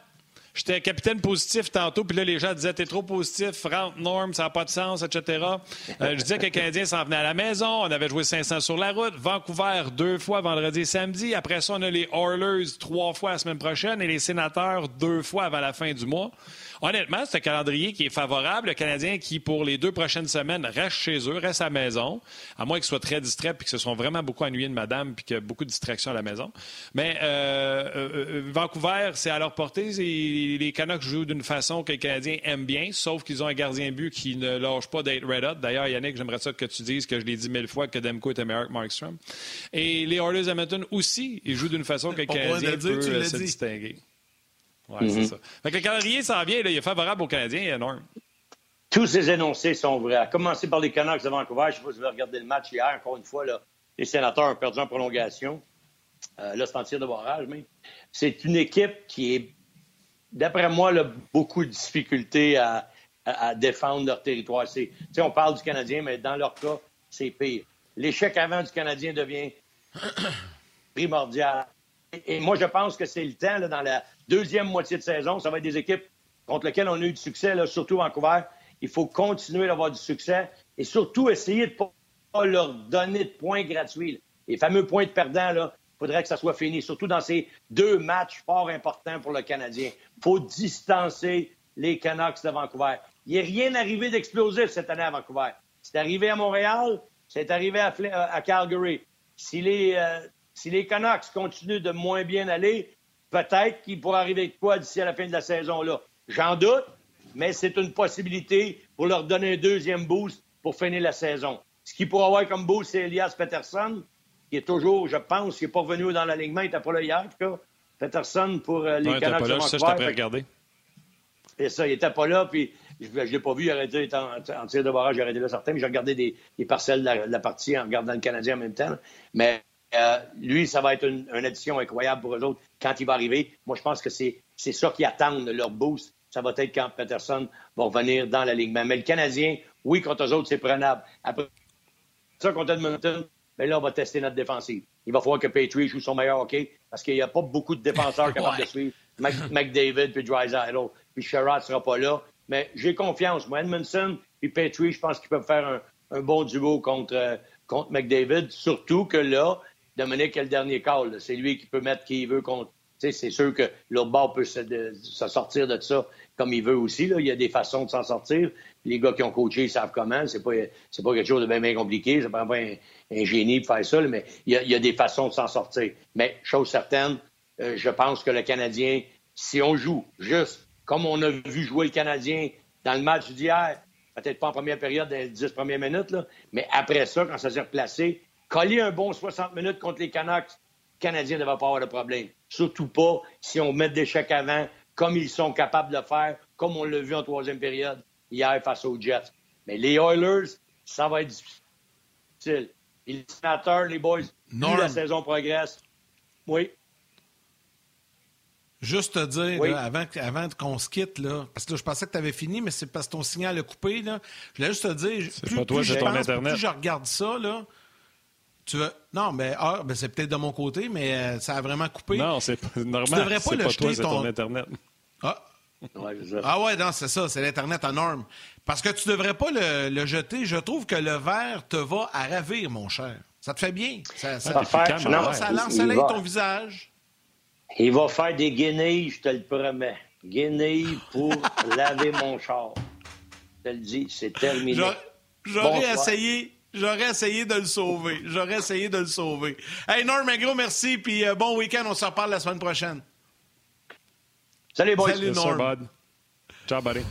J'étais capitaine positif tantôt, puis là, les gens disaient T'es trop positif, rentre norme, ça n'a pas de sens, etc. Euh, je disais que les Canadiens s'en venaient à la maison, on avait joué 500 sur la route, Vancouver deux fois vendredi et samedi. Après ça, on a les Oilers trois fois la semaine prochaine et les Sénateurs deux fois avant la fin du mois. Honnêtement, c'est un calendrier qui est favorable. Le Canadien qui, pour les deux prochaines semaines, reste chez eux, reste à la maison, à moins qu'ils soient très distraits puis qu'ils se sont vraiment beaucoup ennuyés de madame puis qu'il y a beaucoup de distractions à la maison. Mais euh, euh, euh, Vancouver, c'est à leur portée. Les Canucks jouent d'une façon que les Canadiens aiment bien, sauf qu'ils ont un gardien but qui ne lâche pas d'être red hot. D'ailleurs, Yannick, j'aimerais ça que tu dises que je l'ai dit mille fois que Demko était meilleur que Markstrom. Et les Oilers Edmonton aussi, ils jouent d'une façon que les Canadiens peuvent se distinguer. Oui, c'est mhm. ça. Fait que le calendrier s'en vient, il est favorable aux Canadiens, énorme. Tous ces énoncés sont vrais. À commencer par les Canucks de Vancouver, je ne sais pas si vous avez regardé le match hier, encore une fois, là, les sénateurs ont perdu en prolongation. Euh, là, c'est en tir de barrage, mais c'est une équipe qui est, d'après moi, a beaucoup de difficultés à, défendre leur territoire. on parle du Canadien, mais dans leur cas, c'est pire. L'échec avant du Canadien devient primordial. Et, moi, je pense que c'est le temps, dans la deuxième moitié de saison, ça va être des équipes contre lesquelles on a eu du succès, là, surtout Vancouver. Il faut continuer d'avoir du succès et surtout essayer de ne pas leur donner de points gratuits. Les fameux points de perdant, là, faudrait que ça soit fini, surtout dans ces deux matchs fort importants pour le Canadien. Il faut distancer les Canucks de Vancouver. Il n'est rien arrivé d'explosif cette année à Vancouver. C'est arrivé à Montréal, c'est arrivé à, à Calgary. Si les, euh, si les Canucks continuent de moins bien aller, peut-être qu'il pourra arriver de quoi d'ici à la fin de la saison là. J'en doute, mais c'est une possibilité pour leur donner un deuxième boost pour finir la saison. Ce qui pourra avoir comme boost, c'est Elias Peterson, qui est toujours, je pense, qui n'est pas revenu dans l'alignement, il n'était pas là hier, en tout cas. Peterson pour euh, les ouais, Canucks. Pas là, ça, je regarder. Et ça, il n'était pas là, puis je ne l'ai pas vu, il aurait en, en, tir de barrage, j'aurais été là certain, mais j'ai regardé des, des parcelles de la, de la, partie en regardant le Canadien en même temps. Mais euh, lui, ça va être une, une, addition incroyable pour eux autres quand il va arriver. Moi, je pense que c'est ça qui attendent leur boost. Ça va être quand Peterson va revenir dans l'alignement. Mais le Canadien, oui, contre eux autres, c'est prenable. Après ça, contre Edmonton, bien là, on va tester notre défensive. Il va falloir que Petrie joue son meilleur hockey parce qu'il n'y a pas beaucoup de défenseurs capables ouais. de suivre. McDavid puis Drysdale. Puis Sherrod ne sera pas là. Mais j'ai confiance. Moi, Edmondson puis Petrie, je pense qu'ils peuvent faire un, un bon duo contre, euh, contre McDavid. Surtout que là, Dominique a le dernier call. C'est lui qui peut mettre qui il veut contre. C'est sûr que l'autre bord peut se, sortir de ça comme il veut aussi. Il y a des façons de s'en sortir. Les gars qui ont coaché, ils savent comment. C'est pas, pas quelque chose de bien, compliqué. Ça prend pas un, génie pour faire ça, mais il y, a, des façons de s'en sortir. Mais, chose certaine, euh, je pense que le Canadien, si on joue juste comme on a vu jouer le Canadien dans le match d'hier, peut-être pas en première période, dans les 10 premières minutes, mais après ça, quand ça s'est replacé, coller un bon 60 minutes contre les Canucks, le Canadien ne va pas avoir de problème. Surtout pas si on met des chèques avant, comme ils sont capables de le faire, comme on l'a vu en troisième période hier face aux Jets. Mais les Oilers, ça va être difficile. Et les sénateurs, les boys, plus la saison progresse. Oui. Juste te dire, oui. là, avant, avant qu'on se quitte, là, parce que là, je pensais que tu avais fini, mais c'est parce que ton signal a coupé. Là. Je voulais juste te dire, plus, pas toi, plus, je ton pense, Internet. plus je regarde ça, là, tu veux... Non, mais ah, ben, c'est peut-être de mon côté, mais euh, ça a vraiment coupé. Non, c'est pas normal. Tu devrais pas le pas jeter toi, ton... ton Internet. Ah. Ouais, ah ouais, non, c'est ça, c'est l'Internet en norme. Parce que tu devrais pas le, le, jeter. Je trouve que le verre te va à ravir, mon cher. Ça te fait bien. Ça, ça, ça, faire, ça, non, ça l'ensoleille ton visage? Il va faire des guenilles, je te le promets. Guenilles pour laver mon char. Je te le dis, c'est terminé. J'aurais essayé. J'aurais essayé de le sauver. J'aurais essayé de le sauver. Hey, Norm, un gros merci, puis euh, bon week-end. On se reparle la semaine prochaine. Salut, boys. Salut, Norm. Ciao, buddy.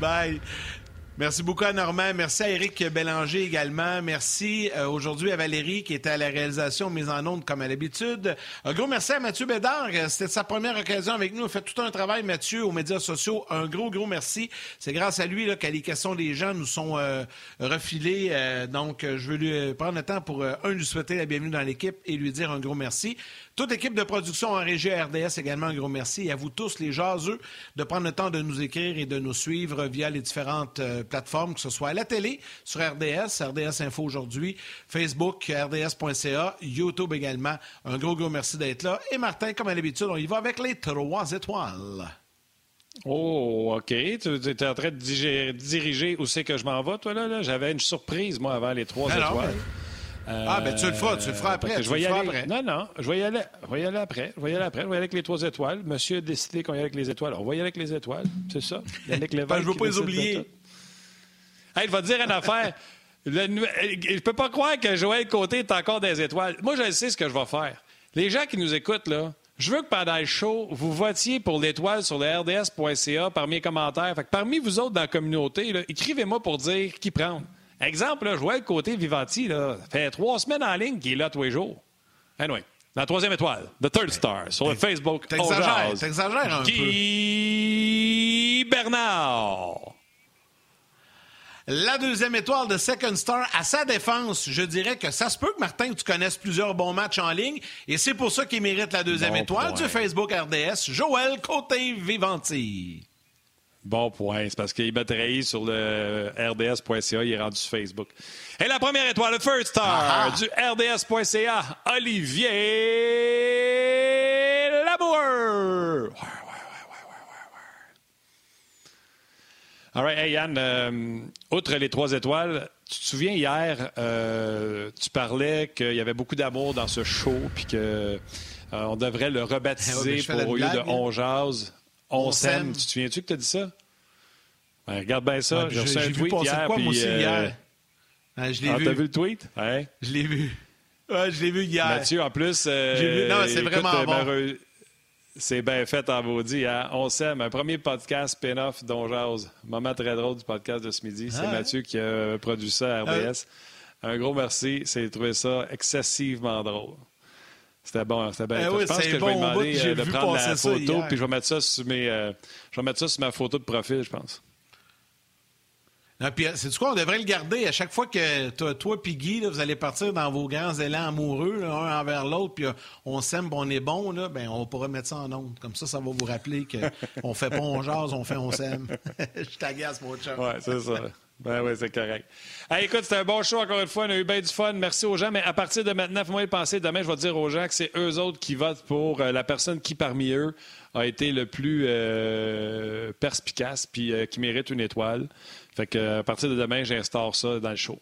Bye. Merci beaucoup à Normand. Merci à Éric Bélanger également. Merci euh, aujourd'hui à Valérie qui était à la réalisation mise en onde comme à l'habitude. Un gros merci à Mathieu Bédard. C'était sa première occasion avec nous. Il fait tout un travail, Mathieu, aux médias sociaux. Un gros, gros merci. C'est grâce à lui là, que les questions des gens nous sont euh, refilées. Euh, donc, je veux lui prendre le temps pour, un, lui souhaiter la bienvenue dans l'équipe et lui dire un gros merci. Toute équipe de production en régie RDS également un gros merci. Et à vous tous, les jaseux, de prendre le temps de nous écrire et de nous suivre via les différentes euh, plateformes, que ce soit à la télé, sur RDS, RDS Info aujourd'hui, Facebook, RDS.ca, YouTube également. Un gros, gros merci d'être là. Et Martin, comme à l'habitude, on y va avec les trois étoiles. Oh, OK. Tu es en train de diriger, diriger où c'est que je m'en vais, toi, là? là? J'avais une surprise, moi, avant les trois Alors, étoiles. Ah, ben tu le feras, tu le feras après. Je vais y aller. Après. Non, non, je vais y aller, je vais y aller après. Je vais y aller après. Je vais y aller avec les trois étoiles. Monsieur a décidé qu'on y allait avec les étoiles. On va y aller avec les étoiles. C'est ça? Yannick Lévesque. ben, je veux pas les oublier. Hey, il va dire une affaire. Le, je peux pas croire que Joël Côté est encore des étoiles. Moi, je sais ce que je vais faire. Les gens qui nous écoutent, là, je veux que pendant le show, vous votiez pour l'étoile sur le rds.ca parmi les commentaires. Fait que parmi vous autres dans la communauté, écrivez-moi pour dire qui prendre. Exemple, là, Joël Côté Vivanti, là, fait trois semaines en ligne qu'il est là tous les jours. Anyway, la troisième étoile, The Third Star, sur le Facebook. T'exagères, t'exagères un Guy peu. Bernard. La deuxième étoile de Second Star, à sa défense, je dirais que ça se peut que Martin, tu connaisses plusieurs bons matchs en ligne, et c'est pour ça qu'il mérite la deuxième bon étoile point. du Facebook RDS, Joël Côté Vivanti. Bon point. C'est parce qu'il m'a trahi sur le rds.ca. Il est rendu sur Facebook. Et la première étoile, le First Star Ah du rds.ca, Olivier Lamour. Ouais, ouais, ouais, ouais, ouais, ouais. All right, hey Yann, euh, outre les trois étoiles, tu te souviens, hier, euh, tu parlais qu'il y avait beaucoup d'amour dans ce show, puis qu'on euh, on devrait le rebaptiser ouais, pour au lieu de. On jase, On, s'aime. Tu te souviens-tu que tu as dit ça? Ben, regarde bien ça. Ouais, J'ai reçu un tweet hier. quoi, puis, moi aussi, euh, hier? Ah, je l'ai ah, vu. t'as vu le tweet? Ouais. Je l'ai vu. Ouais, je l'ai vu hier. Mathieu, en plus. euh, J'ai vu- non, c'est vraiment euh, bon. C'est bien fait en maudit. Hein? On s'aime. Un premier podcast spin-off d'On Jase. Moment très drôle du podcast de ce midi. C'est Ah, Mathieu qui a produit ça à RDS. Un gros merci. C'est trouvé ça excessivement drôle. C'était bon, c'était bien. Eh oui, je pense que je bon vais au bout, demander euh, de prendre la photo, puis je vais mettre ça sur mes, euh, je vais mettre ça sur ma photo de profil, je pense. Ah, puis, c'est du quoi, on devrait le garder à chaque fois que toi, toi puis Guy, là, vous allez partir dans vos grands élans amoureux, là, un envers l'autre, puis euh, on s'aime, on est bon, là, ben, on pourra mettre ça en ondes. Comme ça, ça va vous rappeler qu'on fait pas on jase, on fait on s'aime. Je t'agace, mon chum. Oui, c'est ça. Ben oui, c'est correct. Écoute, c'était un bon show encore une fois. On a eu bien du fun. Merci aux gens. Mais à partir de maintenant, fais-moi y penser. Demain, je vais dire aux gens que c'est eux autres qui votent pour euh, la personne qui, parmi eux, a été le plus euh, perspicace puis euh, qui mérite une étoile. Fait que à partir de demain, j'instaure ça dans le show.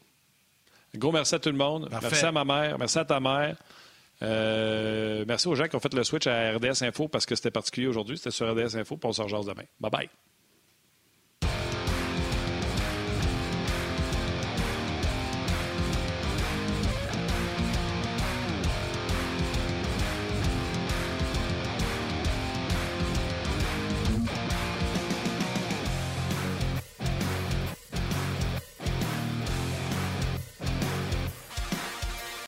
Gros merci à tout le monde. Parfait. Merci à ma mère. Merci à ta mère. Merci aux gens qui ont fait le switch à RDS Info parce que c'était particulier aujourd'hui. C'était sur RDS Info. Puis on se rejase demain. Bye bye.